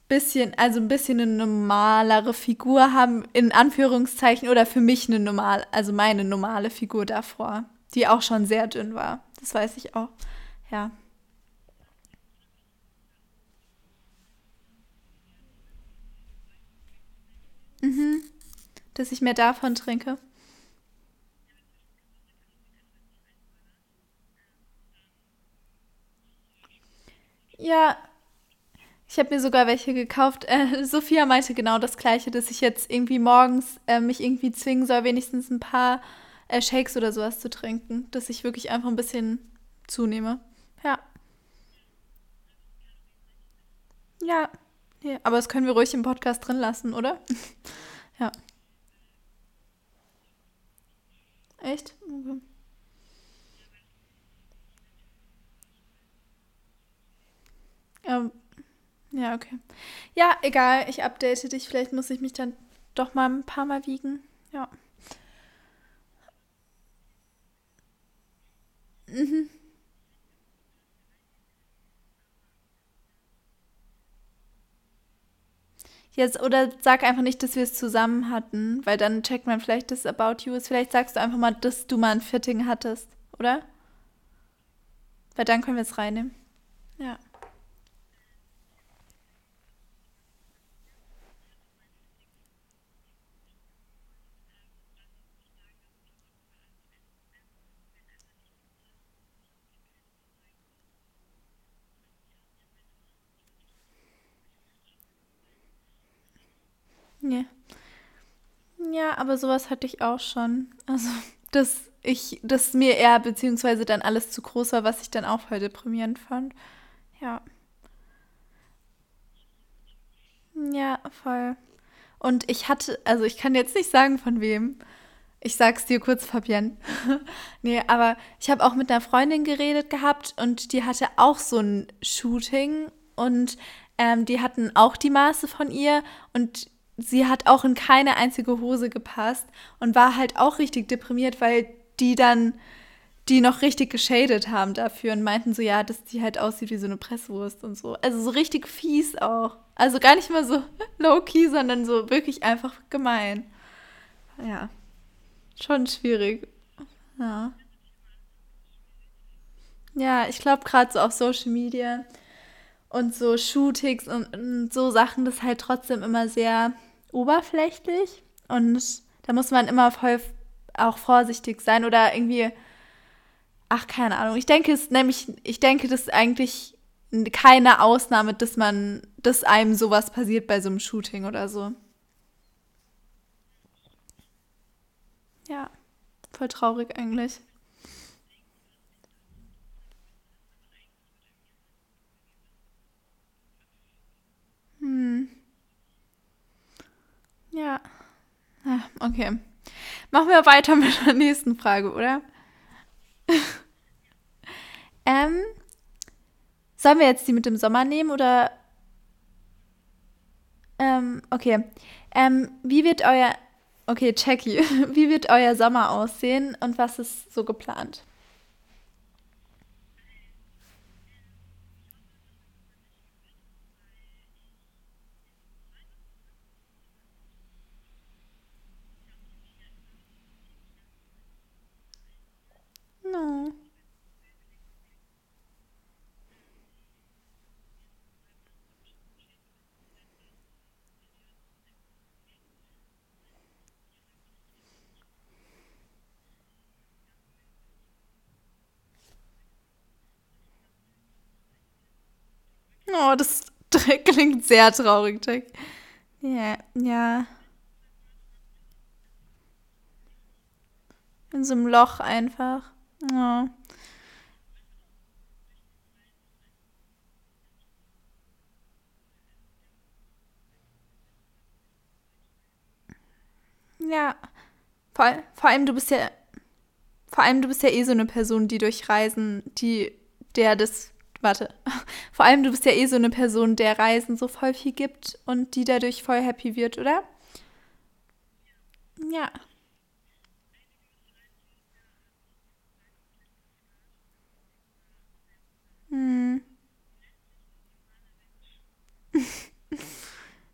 bisschen, also ein bisschen eine normalere Figur haben, in Anführungszeichen, oder für mich eine normal, also meine normale Figur davor, die auch schon sehr dünn war. Das weiß ich auch. Ja. Mhm. Dass ich mehr davon trinke. Ja, Ich habe mir sogar welche gekauft. Äh, Sophia meinte genau das Gleiche, dass ich jetzt irgendwie morgens äh, mich irgendwie zwingen soll, wenigstens ein paar äh, Shakes oder sowas zu trinken. Dass ich wirklich einfach ein bisschen zunehme. Ja. Ja. Ja. Aber das können wir ruhig im Podcast drin lassen, oder? ja. Echt? Okay. Ähm, Ja, okay. Ja, egal, ich update dich. Vielleicht muss ich mich dann doch mal ein paar Mal wiegen. Ja. Mhm. Jetzt, oder sag einfach nicht, dass wir es zusammen hatten, weil dann checkt man vielleicht das About You ist. Vielleicht sagst du einfach mal, dass du mal ein Fitting hattest, oder? Weil dann können wir es reinnehmen. Ja. Ja, aber sowas hatte ich auch schon. Also, dass ich, dass mir eher beziehungsweise dann alles zu groß war, was ich dann auch voll deprimierend fand. Ja. Ja, voll. Und ich hatte, also ich kann jetzt nicht sagen, von wem. Ich sag's dir kurz, Fabienne. nee, aber ich habe auch mit einer Freundin geredet gehabt und die hatte auch so ein Shooting und ähm, die hatten auch die Maße von ihr und sie hat auch in keine einzige Hose gepasst und war halt auch richtig deprimiert, weil die dann die noch richtig geschadet haben dafür und meinten so, ja, dass die halt aussieht wie so eine Presswurst und so. Also so richtig fies auch. Also gar nicht mal so low-key, sondern so wirklich einfach gemein. Ja, schon schwierig. Ja. Ja, ich glaube gerade so auf Social Media und so Shootings und, und so Sachen, das ist halt trotzdem immer sehr oberflächlich und da muss man immer voll auch vorsichtig sein oder irgendwie, ach, keine Ahnung. Ich denke es nämlich, ich denke, das ist eigentlich keine Ausnahme, dass man, dass einem sowas passiert bei so einem Shooting oder so. Ja, voll traurig eigentlich. Hm, ja. Ah, okay. Machen wir weiter mit der nächsten Frage, oder? Ähm, sollen wir jetzt die mit dem Sommer nehmen oder ähm, okay. Ähm, wie wird euer Okay, Jackie, wie wird euer Sommer aussehen und was ist so geplant? Oh, das klingt sehr traurig, Jack. Ja, ja. In so einem Loch einfach. Oh. Ja. Vor, vor allem, du bist ja. Vor allem, du bist ja eh so eine Person, die durch Reisen, die der das. Warte. Vor allem, du bist ja eh so eine Person, der Reisen so voll viel gibt und die dadurch voll happy wird, oder? Ja. Hm.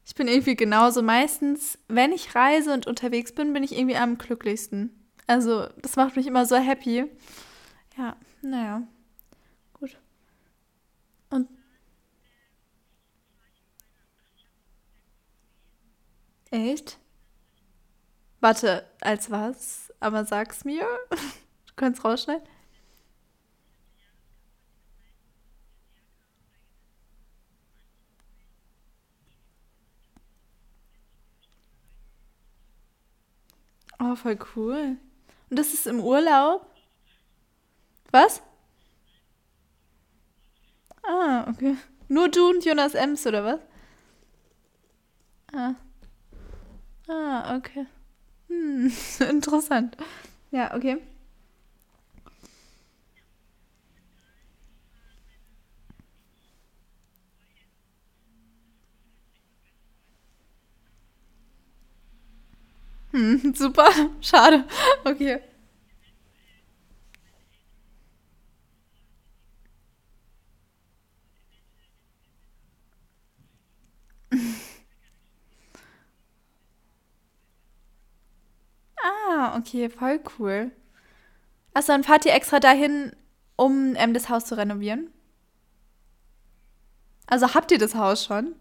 Ich bin irgendwie genauso. Meistens, wenn ich reise und unterwegs bin, bin ich irgendwie am glücklichsten. Also, das macht mich immer so happy. Ja, naja. Und echt? Warte, als was? Aber sag's mir. Du kannst rausschneiden. Oh, voll cool. Und das ist im Urlaub? Was? Ah, okay. Nur du und Jonas Ems, oder was? Ah, ah, okay. Hm, interessant. Ja, okay. Hm, super. Schade. Okay. Ah, okay, voll cool. Achso, dann fahrt ihr extra dahin, um ähm, das Haus zu renovieren? Also habt ihr das Haus schon?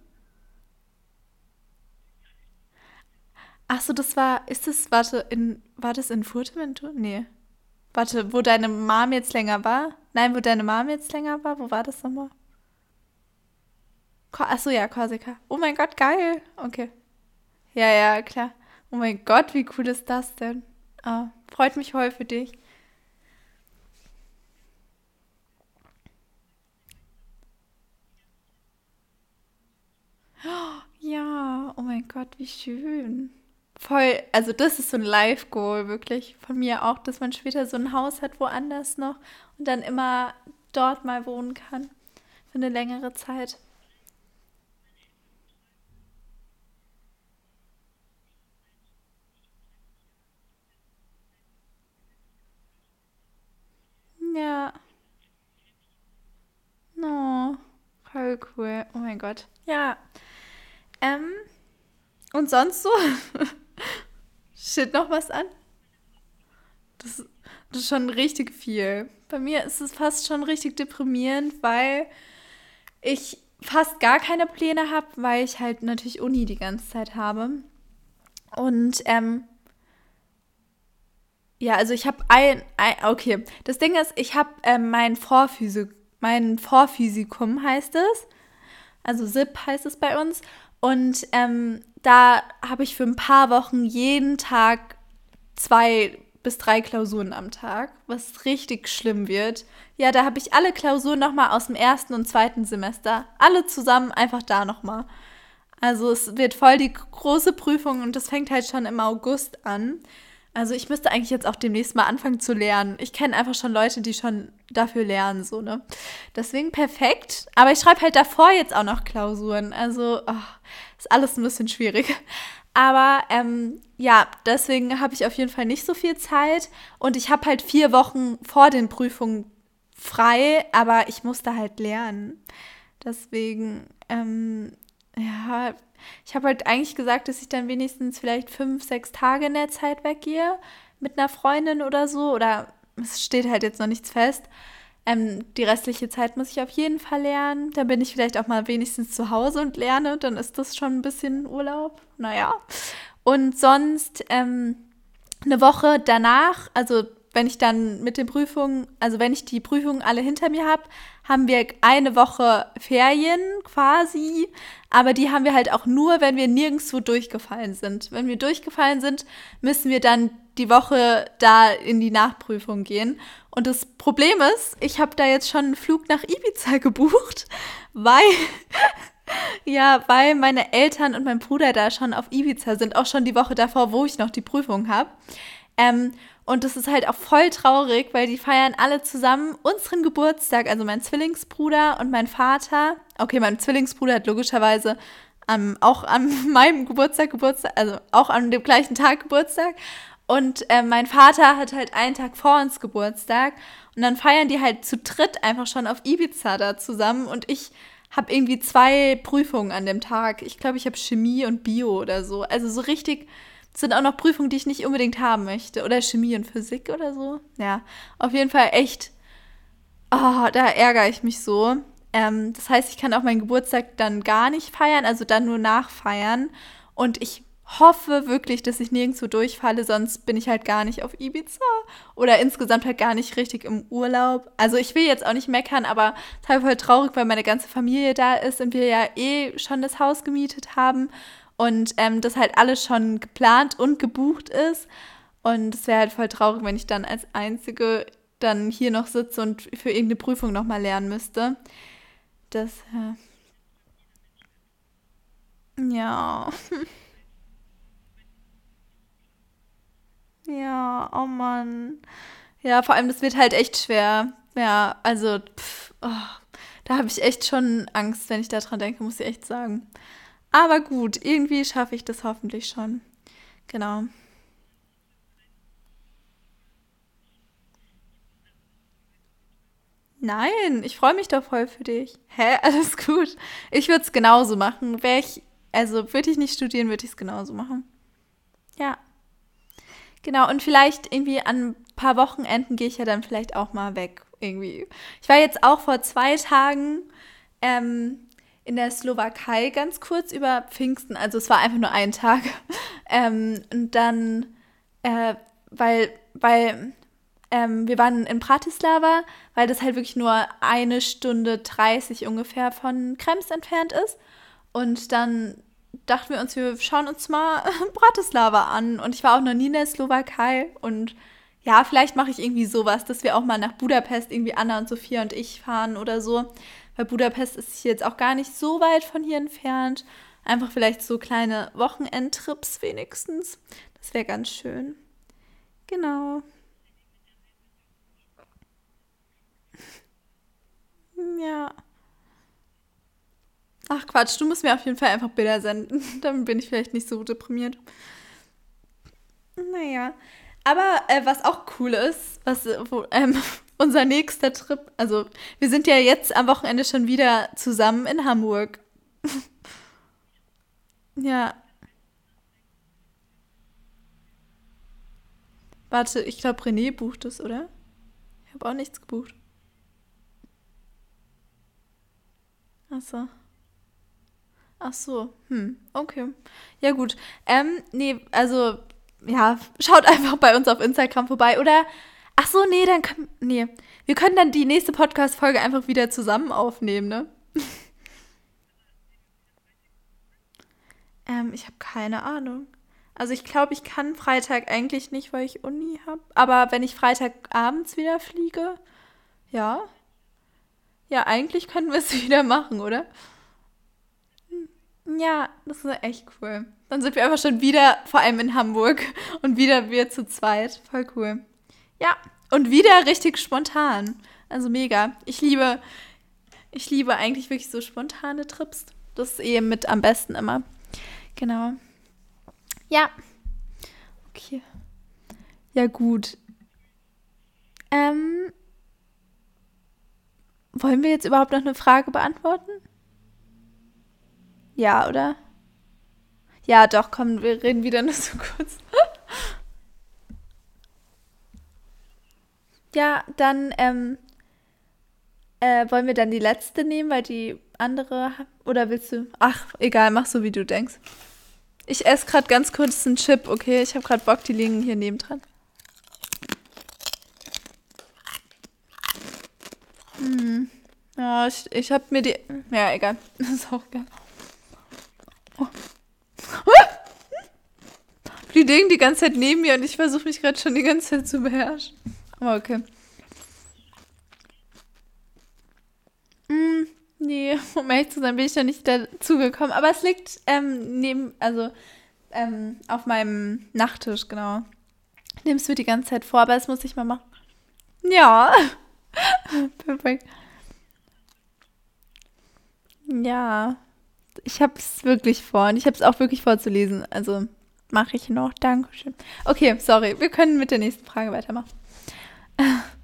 Ach so, das war, ist das, warte, in, war das in Fuerteventura? Nee. Warte, wo deine Mom jetzt länger war? Nein, wo deine Mom jetzt länger war? Wo war das nochmal? Ko- Ach so, ja, Korsika. Oh mein Gott, geil. Okay. Ja, ja, klar. Oh mein Gott, wie cool ist das denn? Ah, freut mich voll für dich. Ja, oh mein Gott, wie schön. Voll, also das ist so ein Life-Goal wirklich von mir auch, dass man später so ein Haus hat, woanders noch und dann immer dort mal wohnen kann für eine längere Zeit. Ja, no, voll cool. Oh mein Gott. Ja, ähm, und sonst so? Steht noch was an? Das, das ist schon richtig viel. Bei mir ist es fast schon richtig deprimierend, weil ich fast gar keine Pläne habe, weil ich halt natürlich Uni die ganze Zeit habe. Und ähm, ja, also ich habe ein, ein, okay. Das Ding ist, ich habe ähm, mein Vorphysik, mein Vorphysikum heißt es. Also SIP heißt es bei uns. Und ähm, da habe ich für ein paar Wochen jeden Tag zwei bis drei Klausuren am Tag, was richtig schlimm wird. Ja, da habe ich alle Klausuren nochmal aus dem ersten und zweiten Semester. Alle zusammen einfach da nochmal. Also es wird voll die große Prüfung und das fängt halt schon im August an. Also ich müsste eigentlich jetzt auch demnächst mal anfangen zu lernen. Ich kenne einfach schon Leute, die schon dafür lernen, so, ne? Deswegen perfekt. Aber ich schreibe halt davor jetzt auch noch Klausuren. Also ach, ist alles ein bisschen schwierig. Aber ähm, ja, deswegen habe ich auf jeden Fall nicht so viel Zeit. Und ich habe halt vier Wochen vor den Prüfungen frei, aber ich musste halt lernen. Deswegen, ähm, ja, ich habe halt eigentlich gesagt, dass ich dann wenigstens vielleicht fünf, sechs Tage in der Zeit weggehe mit einer Freundin oder so. Oder es steht halt jetzt noch nichts fest. Ähm, die restliche Zeit muss ich auf jeden Fall lernen. Da bin ich vielleicht auch mal wenigstens zu Hause und lerne. Dann ist das schon ein bisschen Urlaub. Naja. Und sonst ähm, eine Woche danach, also wenn ich dann mit den Prüfungen, also wenn ich die Prüfungen alle hinter mir habe, haben wir eine Woche Ferien quasi. Aber die haben wir halt auch nur, wenn wir nirgendwo durchgefallen sind. Wenn wir durchgefallen sind, müssen wir dann die Woche da in die Nachprüfung gehen. Und das Problem ist, ich habe da jetzt schon einen Flug nach Ibiza gebucht, weil ja, weil meine Eltern und mein Bruder da schon auf Ibiza sind, auch schon die Woche davor, wo ich noch die Prüfung habe. Ähm, und das ist halt auch voll traurig, weil die feiern alle zusammen unseren Geburtstag, also mein Zwillingsbruder und mein Vater. Okay, mein Zwillingsbruder hat logischerweise ähm, auch an meinem Geburtstag Geburtstag, also auch an dem gleichen Tag Geburtstag. Und äh, mein Vater hat halt einen Tag vor uns Geburtstag. Und dann feiern die halt zu dritt einfach schon auf Ibiza da zusammen. Und ich habe irgendwie zwei Prüfungen an dem Tag. Ich glaube, ich habe Chemie und Bio oder so. Also so richtig sind auch noch Prüfungen, die ich nicht unbedingt haben möchte. Oder Chemie und Physik oder so. Ja, auf jeden Fall echt. Oh, da ärgere ich mich so. Ähm, das heißt, ich kann auch meinen Geburtstag dann gar nicht feiern, also dann nur nachfeiern. Und ich hoffe wirklich, dass ich nirgendwo durchfalle, sonst bin ich halt gar nicht auf Ibiza oder insgesamt halt gar nicht richtig im Urlaub. Also ich will jetzt auch nicht meckern, aber es ist halt voll traurig, weil meine ganze Familie da ist und wir ja eh schon das Haus gemietet haben und ähm, das halt alles schon geplant und gebucht ist. Und es wäre halt voll traurig, wenn ich dann als Einzige dann hier noch sitze und für irgendeine Prüfung nochmal lernen müsste. Das, ja. Ja. Ja, oh Mann. Ja, vor allem, das wird halt echt schwer. Ja, also, pff, oh, da habe ich echt schon Angst, wenn ich daran denke, muss ich echt sagen. Aber gut, irgendwie schaffe ich das hoffentlich schon. Genau. Nein, ich freue mich doch voll für dich. Hä? Alles gut. Ich würde es genauso machen. Wäre ich, also würde ich nicht studieren, würde ich es genauso machen. Ja. Genau, und vielleicht irgendwie an ein paar Wochenenden gehe ich ja dann vielleicht auch mal weg. Irgendwie. Ich war jetzt auch vor zwei Tagen ähm, in der Slowakei ganz kurz über Pfingsten. Also es war einfach nur ein Tag. ähm, und dann, äh, weil, weil ähm, wir waren in Bratislava, weil das halt wirklich nur eine Stunde 30 ungefähr von Krems entfernt ist. Und dann dachten wir uns, wir schauen uns mal Bratislava an. Und ich war auch noch nie in der Slowakei. Und ja, vielleicht mache ich irgendwie sowas, dass wir auch mal nach Budapest irgendwie Anna und Sophia und ich fahren oder so. Weil Budapest ist jetzt auch gar nicht so weit von hier entfernt. Einfach vielleicht so kleine Wochenendtrips wenigstens. Das wäre ganz schön. Genau. Ja. Ach Quatsch, du musst mir auf jeden Fall einfach Bilder senden. Dann bin ich vielleicht nicht so deprimiert. Naja. Aber äh, was auch cool ist, was wo, ähm, unser nächster Trip, also wir sind ja jetzt am Wochenende schon wieder zusammen in Hamburg. ja. Warte, ich glaube René bucht es, oder? Ich habe auch nichts gebucht. Achso. Ach so, hm, okay. Ja, gut. Ähm, nee, also, ja, schaut einfach bei uns auf Instagram vorbei oder. Ach so, nee, dann können. Nee. Wir können dann die nächste Podcast-Folge einfach wieder zusammen aufnehmen, ne? ähm, ich habe keine Ahnung. Also, ich glaube, ich kann Freitag eigentlich nicht, weil ich Uni habe. Aber wenn ich Freitag abends wieder fliege, ja. Ja, eigentlich können wir es wieder machen, oder? Ja, das ist echt cool. Dann sind wir einfach schon wieder, vor allem in Hamburg, und wieder wir zu zweit. Voll cool. Ja, und wieder richtig spontan. Also mega. Ich liebe, ich liebe eigentlich wirklich so spontane Trips. Das ist eben mit am besten immer. Genau. Ja. Okay. Ja, gut. Ähm, wollen wir jetzt überhaupt noch eine Frage beantworten? Ja, oder? Ja, doch, komm, wir reden wieder nur so kurz. ja, dann ähm, äh, wollen wir dann die letzte nehmen, weil die andere. Oder willst du. Ach, egal, mach so, wie du denkst. Ich esse gerade ganz kurz einen Chip, okay? Ich habe gerade Bock, die liegen hier nebendran. Hm. Ja, ich, ich habe mir die. Ja, egal. Das ist auch geil. Die liegen die ganze Zeit neben mir und ich versuche mich gerade schon die ganze Zeit zu beherrschen. Aber okay. Mm, nee, um ehrlich zu sein, bin ich noch nicht dazu gekommen. Aber es liegt ähm, neben, also ähm, auf meinem Nachttisch, genau. Nimmst du die ganze Zeit vor, aber das muss ich mal machen. Ja. Perfekt. Ja. Ich habe es wirklich vor und ich habe es auch wirklich vorzulesen. Also mache ich noch. Dankeschön. Okay, sorry. Wir können mit der nächsten Frage weitermachen.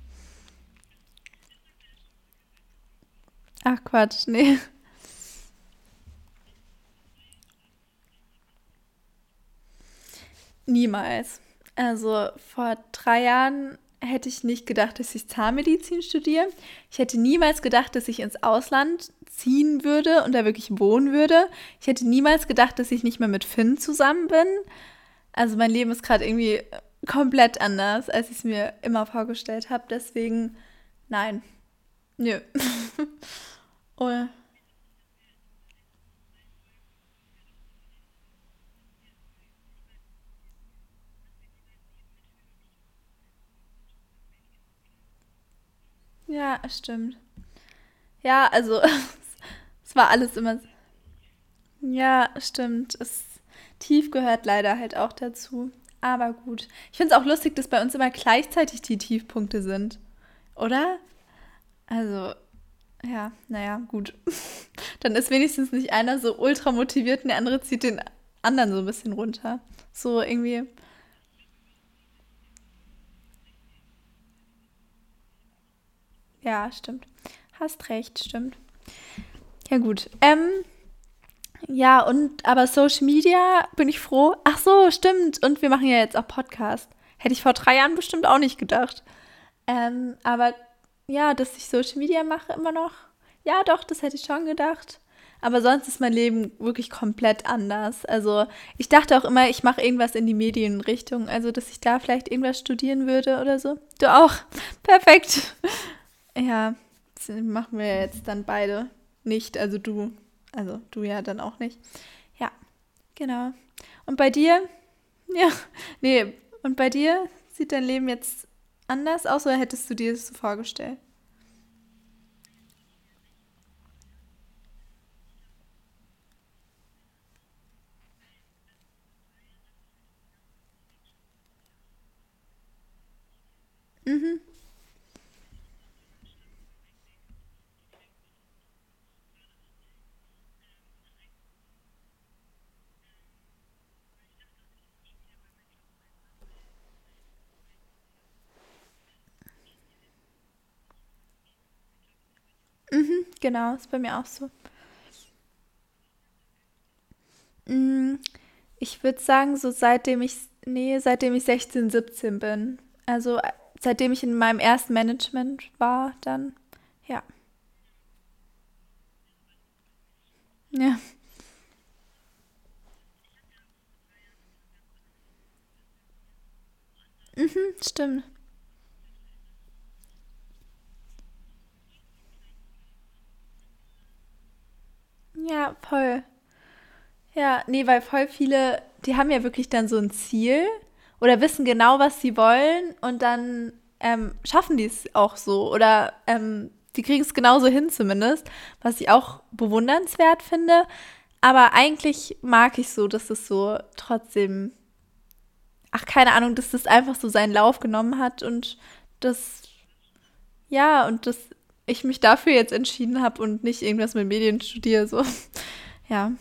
Ach Quatsch, nee. Niemals. Also vor drei Jahren hätte ich nicht gedacht, dass ich Zahnmedizin studiere. Ich hätte niemals gedacht, dass ich ins Ausland ziehen würde und da wirklich wohnen würde. Ich hätte niemals gedacht, dass ich nicht mehr mit Finn zusammen bin. Also mein Leben ist gerade irgendwie komplett anders, als ich es mir immer vorgestellt habe. Deswegen, nein. Nö. oh. Ja, stimmt. Ja, also es war alles immer. Ja, stimmt. Es tief gehört leider halt auch dazu. Aber gut. Ich finde es auch lustig, dass bei uns immer gleichzeitig die Tiefpunkte sind. Oder? Also, ja, naja, gut. Dann ist wenigstens nicht einer so ultra motiviert und der andere zieht den anderen so ein bisschen runter. So irgendwie. Ja, stimmt. Hast recht, stimmt. Ja, gut. Ähm, ja, und aber Social Media bin ich froh. Ach so, stimmt. Und wir machen ja jetzt auch Podcast. Hätte ich vor drei Jahren bestimmt auch nicht gedacht. Ähm, aber ja, dass ich Social Media mache immer noch. Ja, doch, das hätte ich schon gedacht. Aber sonst ist mein Leben wirklich komplett anders. Also ich dachte auch immer, ich mache irgendwas in die Medienrichtung. Also, dass ich da vielleicht irgendwas studieren würde oder so. Du auch. Perfekt. Ja, das machen wir jetzt dann beide nicht. Also du, also du ja dann auch nicht. Ja, genau. Und bei dir? Ja, nee. Und bei dir sieht dein Leben jetzt anders aus oder hättest du dir das so vorgestellt? Mhm. Mhm, genau, ist bei mir auch so. Mm, Ich würde sagen, so seitdem ich, nee, seitdem ich 16, 17 bin. Also äh, seitdem ich in meinem ersten Management war, dann, ja. Ja, mhm, stimmt. Ja, voll. Ja, nee, weil voll viele, die haben ja wirklich dann so ein Ziel oder wissen genau, was sie wollen und dann ähm, schaffen die es auch so oder ähm, die kriegen es genauso hin zumindest, was ich auch bewundernswert finde. Aber eigentlich mag ich so, dass es so trotzdem, ach keine Ahnung, dass das einfach so seinen Lauf genommen hat und das, ja, und dass ich mich dafür jetzt entschieden habe und nicht irgendwas mit Medien studiere, so. Ja,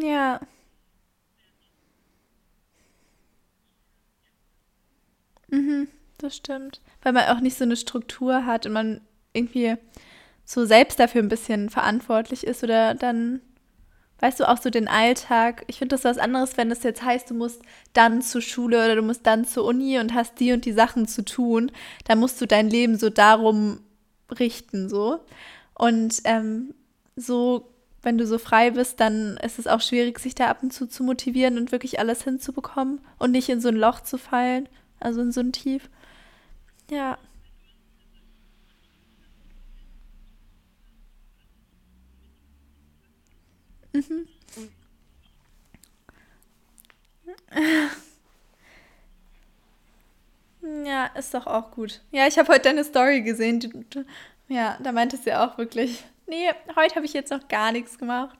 ja, mhm, das stimmt. Weil man auch nicht so eine Struktur hat und man irgendwie so selbst dafür ein bisschen verantwortlich ist oder dann, weißt du, auch so den Alltag. Ich finde das was anderes, wenn das jetzt heißt, du musst dann zur Schule oder du musst dann zur Uni und hast die und die Sachen zu tun. Dann musst du dein Leben so darum richten, so. Und ähm, so, wenn du so frei bist, dann ist es auch schwierig, sich da ab und zu zu motivieren und wirklich alles hinzubekommen und nicht in so ein Loch zu fallen, also in so ein Tief. Ja. Mhm. Ja, ist doch auch gut. Ja, ich habe heute deine Story gesehen. Ja, da meintest du ja auch wirklich, nee, heute habe ich jetzt noch gar nichts gemacht.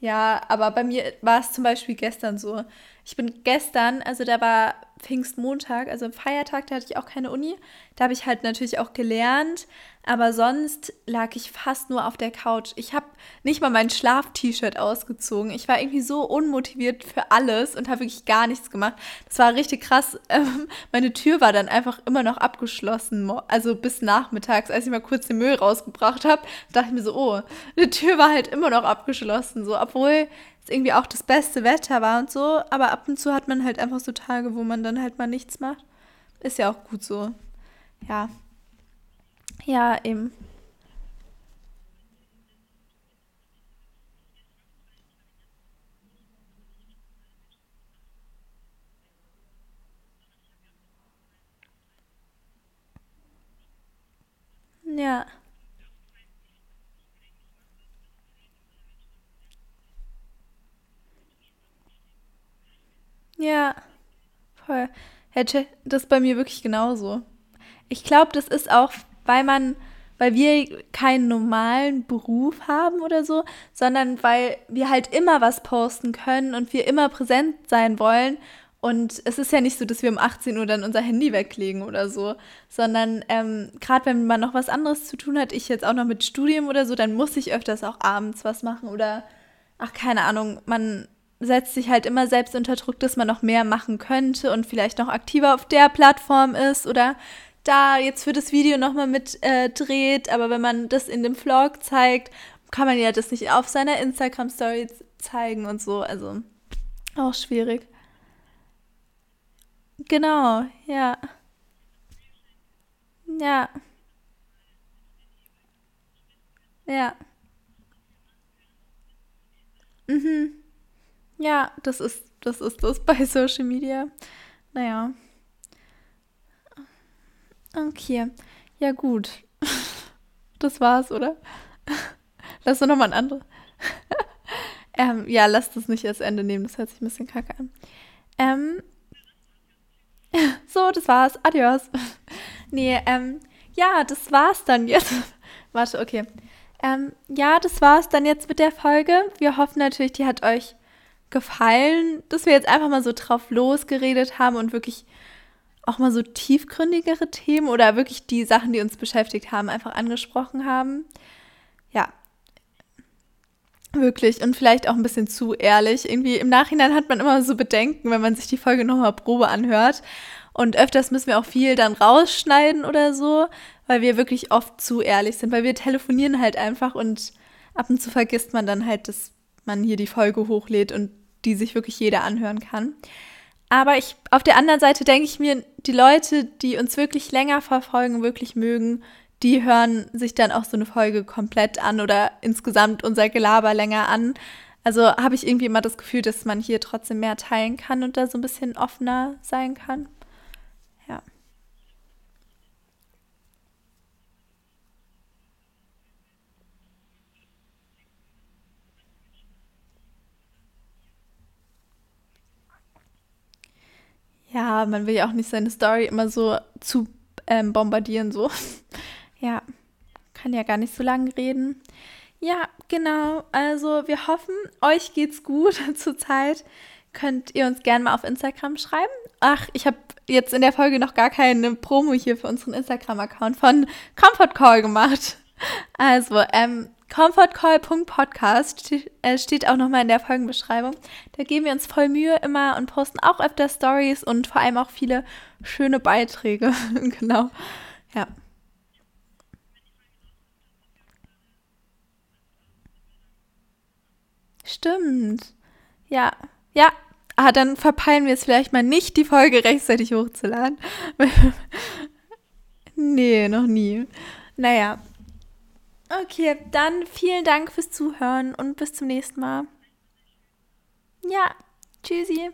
Ja, aber bei mir war es zum Beispiel gestern so. Ich bin gestern, also da war Pfingstmontag, also Feiertag, da hatte ich auch keine Uni. Da habe ich halt natürlich auch gelernt, aber sonst lag ich fast nur auf der Couch. Ich habe nicht mal mein Schlaf-T-Shirt ausgezogen. Ich war irgendwie so unmotiviert für alles und habe wirklich gar nichts gemacht. Das war richtig krass. Ähm, meine Tür war dann einfach immer noch abgeschlossen, also bis nachmittags, als ich mal kurz den Müll rausgebracht habe, dachte ich mir so, oh, die Tür war halt immer noch abgeschlossen, so, obwohl irgendwie auch das beste Wetter war und so, aber ab und zu hat man halt einfach so Tage, wo man dann halt mal nichts macht. Ist ja auch gut so. Ja. Ja, eben. Ja. Voll. Hätte das bei mir wirklich genauso. Ich glaube, das ist auch, weil man, weil wir keinen normalen Beruf haben oder so, sondern weil wir halt immer was posten können und wir immer präsent sein wollen. Und es ist ja nicht so, dass wir um 18 Uhr dann unser Handy weglegen oder so, sondern ähm, gerade wenn man noch was anderes zu tun hat, ich jetzt auch noch mit Studium oder so, dann muss ich öfters auch abends was machen oder, ach keine Ahnung, man setzt sich halt immer selbst unter Druck, dass man noch mehr machen könnte und vielleicht noch aktiver auf der Plattform ist oder da jetzt für das Video nochmal mit äh, dreht. Aber wenn man das in dem Vlog zeigt, kann man ja das nicht auf seiner Instagram-Story zeigen und so. Also auch schwierig. Genau, ja. Ja. Ja. Mhm. Ja, das ist, das ist das bei Social Media. Naja. Okay. Ja, gut. Das war's, oder? Lass doch nochmal ein anderes. ähm, ja, lass das nicht als Ende nehmen. Das hört sich ein bisschen kacke an. Ähm, so, das war's. Adios. nee, ähm, ja, das war's dann jetzt. Warte, okay. Ähm, ja, das war's dann jetzt mit der Folge. Wir hoffen natürlich, die hat euch gefallen, dass wir jetzt einfach mal so drauf losgeredet haben und wirklich auch mal so tiefgründigere Themen oder wirklich die Sachen, die uns beschäftigt haben, einfach angesprochen haben. Ja. Wirklich. Und vielleicht auch ein bisschen zu ehrlich. Irgendwie im Nachhinein hat man immer so Bedenken, wenn man sich die Folge nochmal Probe anhört. Und öfters müssen wir auch viel dann rausschneiden oder so, weil wir wirklich oft zu ehrlich sind, weil wir telefonieren halt einfach und ab und zu vergisst man dann halt, dass man hier die Folge hochlädt und die sich wirklich jeder anhören kann. Aber ich, auf der anderen Seite denke ich mir, die Leute, die uns wirklich länger verfolgen, wirklich mögen, die hören sich dann auch so eine Folge komplett an oder insgesamt unser Gelaber länger an. Also habe ich irgendwie immer das Gefühl, dass man hier trotzdem mehr teilen kann und da so ein bisschen offener sein kann. Ja. Ja, man will ja auch nicht seine Story immer so zu ähm, bombardieren, so. ja, kann ja gar nicht so lange reden. Ja, genau. Also wir hoffen, euch geht's gut zurzeit. Könnt ihr uns gerne mal auf Instagram schreiben. Ach, ich habe jetzt in der Folge noch gar keine Promo hier für unseren Instagram-Account von Comfort Call gemacht. Also, ähm, comfortcall.podcast äh, steht auch nochmal in der Folgenbeschreibung. Da geben wir uns voll Mühe immer und posten auch öfter Stories und vor allem auch viele schöne Beiträge. genau. Ja. Stimmt. Ja. Ja. Ah, dann verpeilen wir es vielleicht mal nicht, die Folge rechtzeitig hochzuladen. nee, noch nie. Naja. Okay, dann vielen Dank fürs Zuhören und bis zum nächsten Mal. Ja, tschüssi.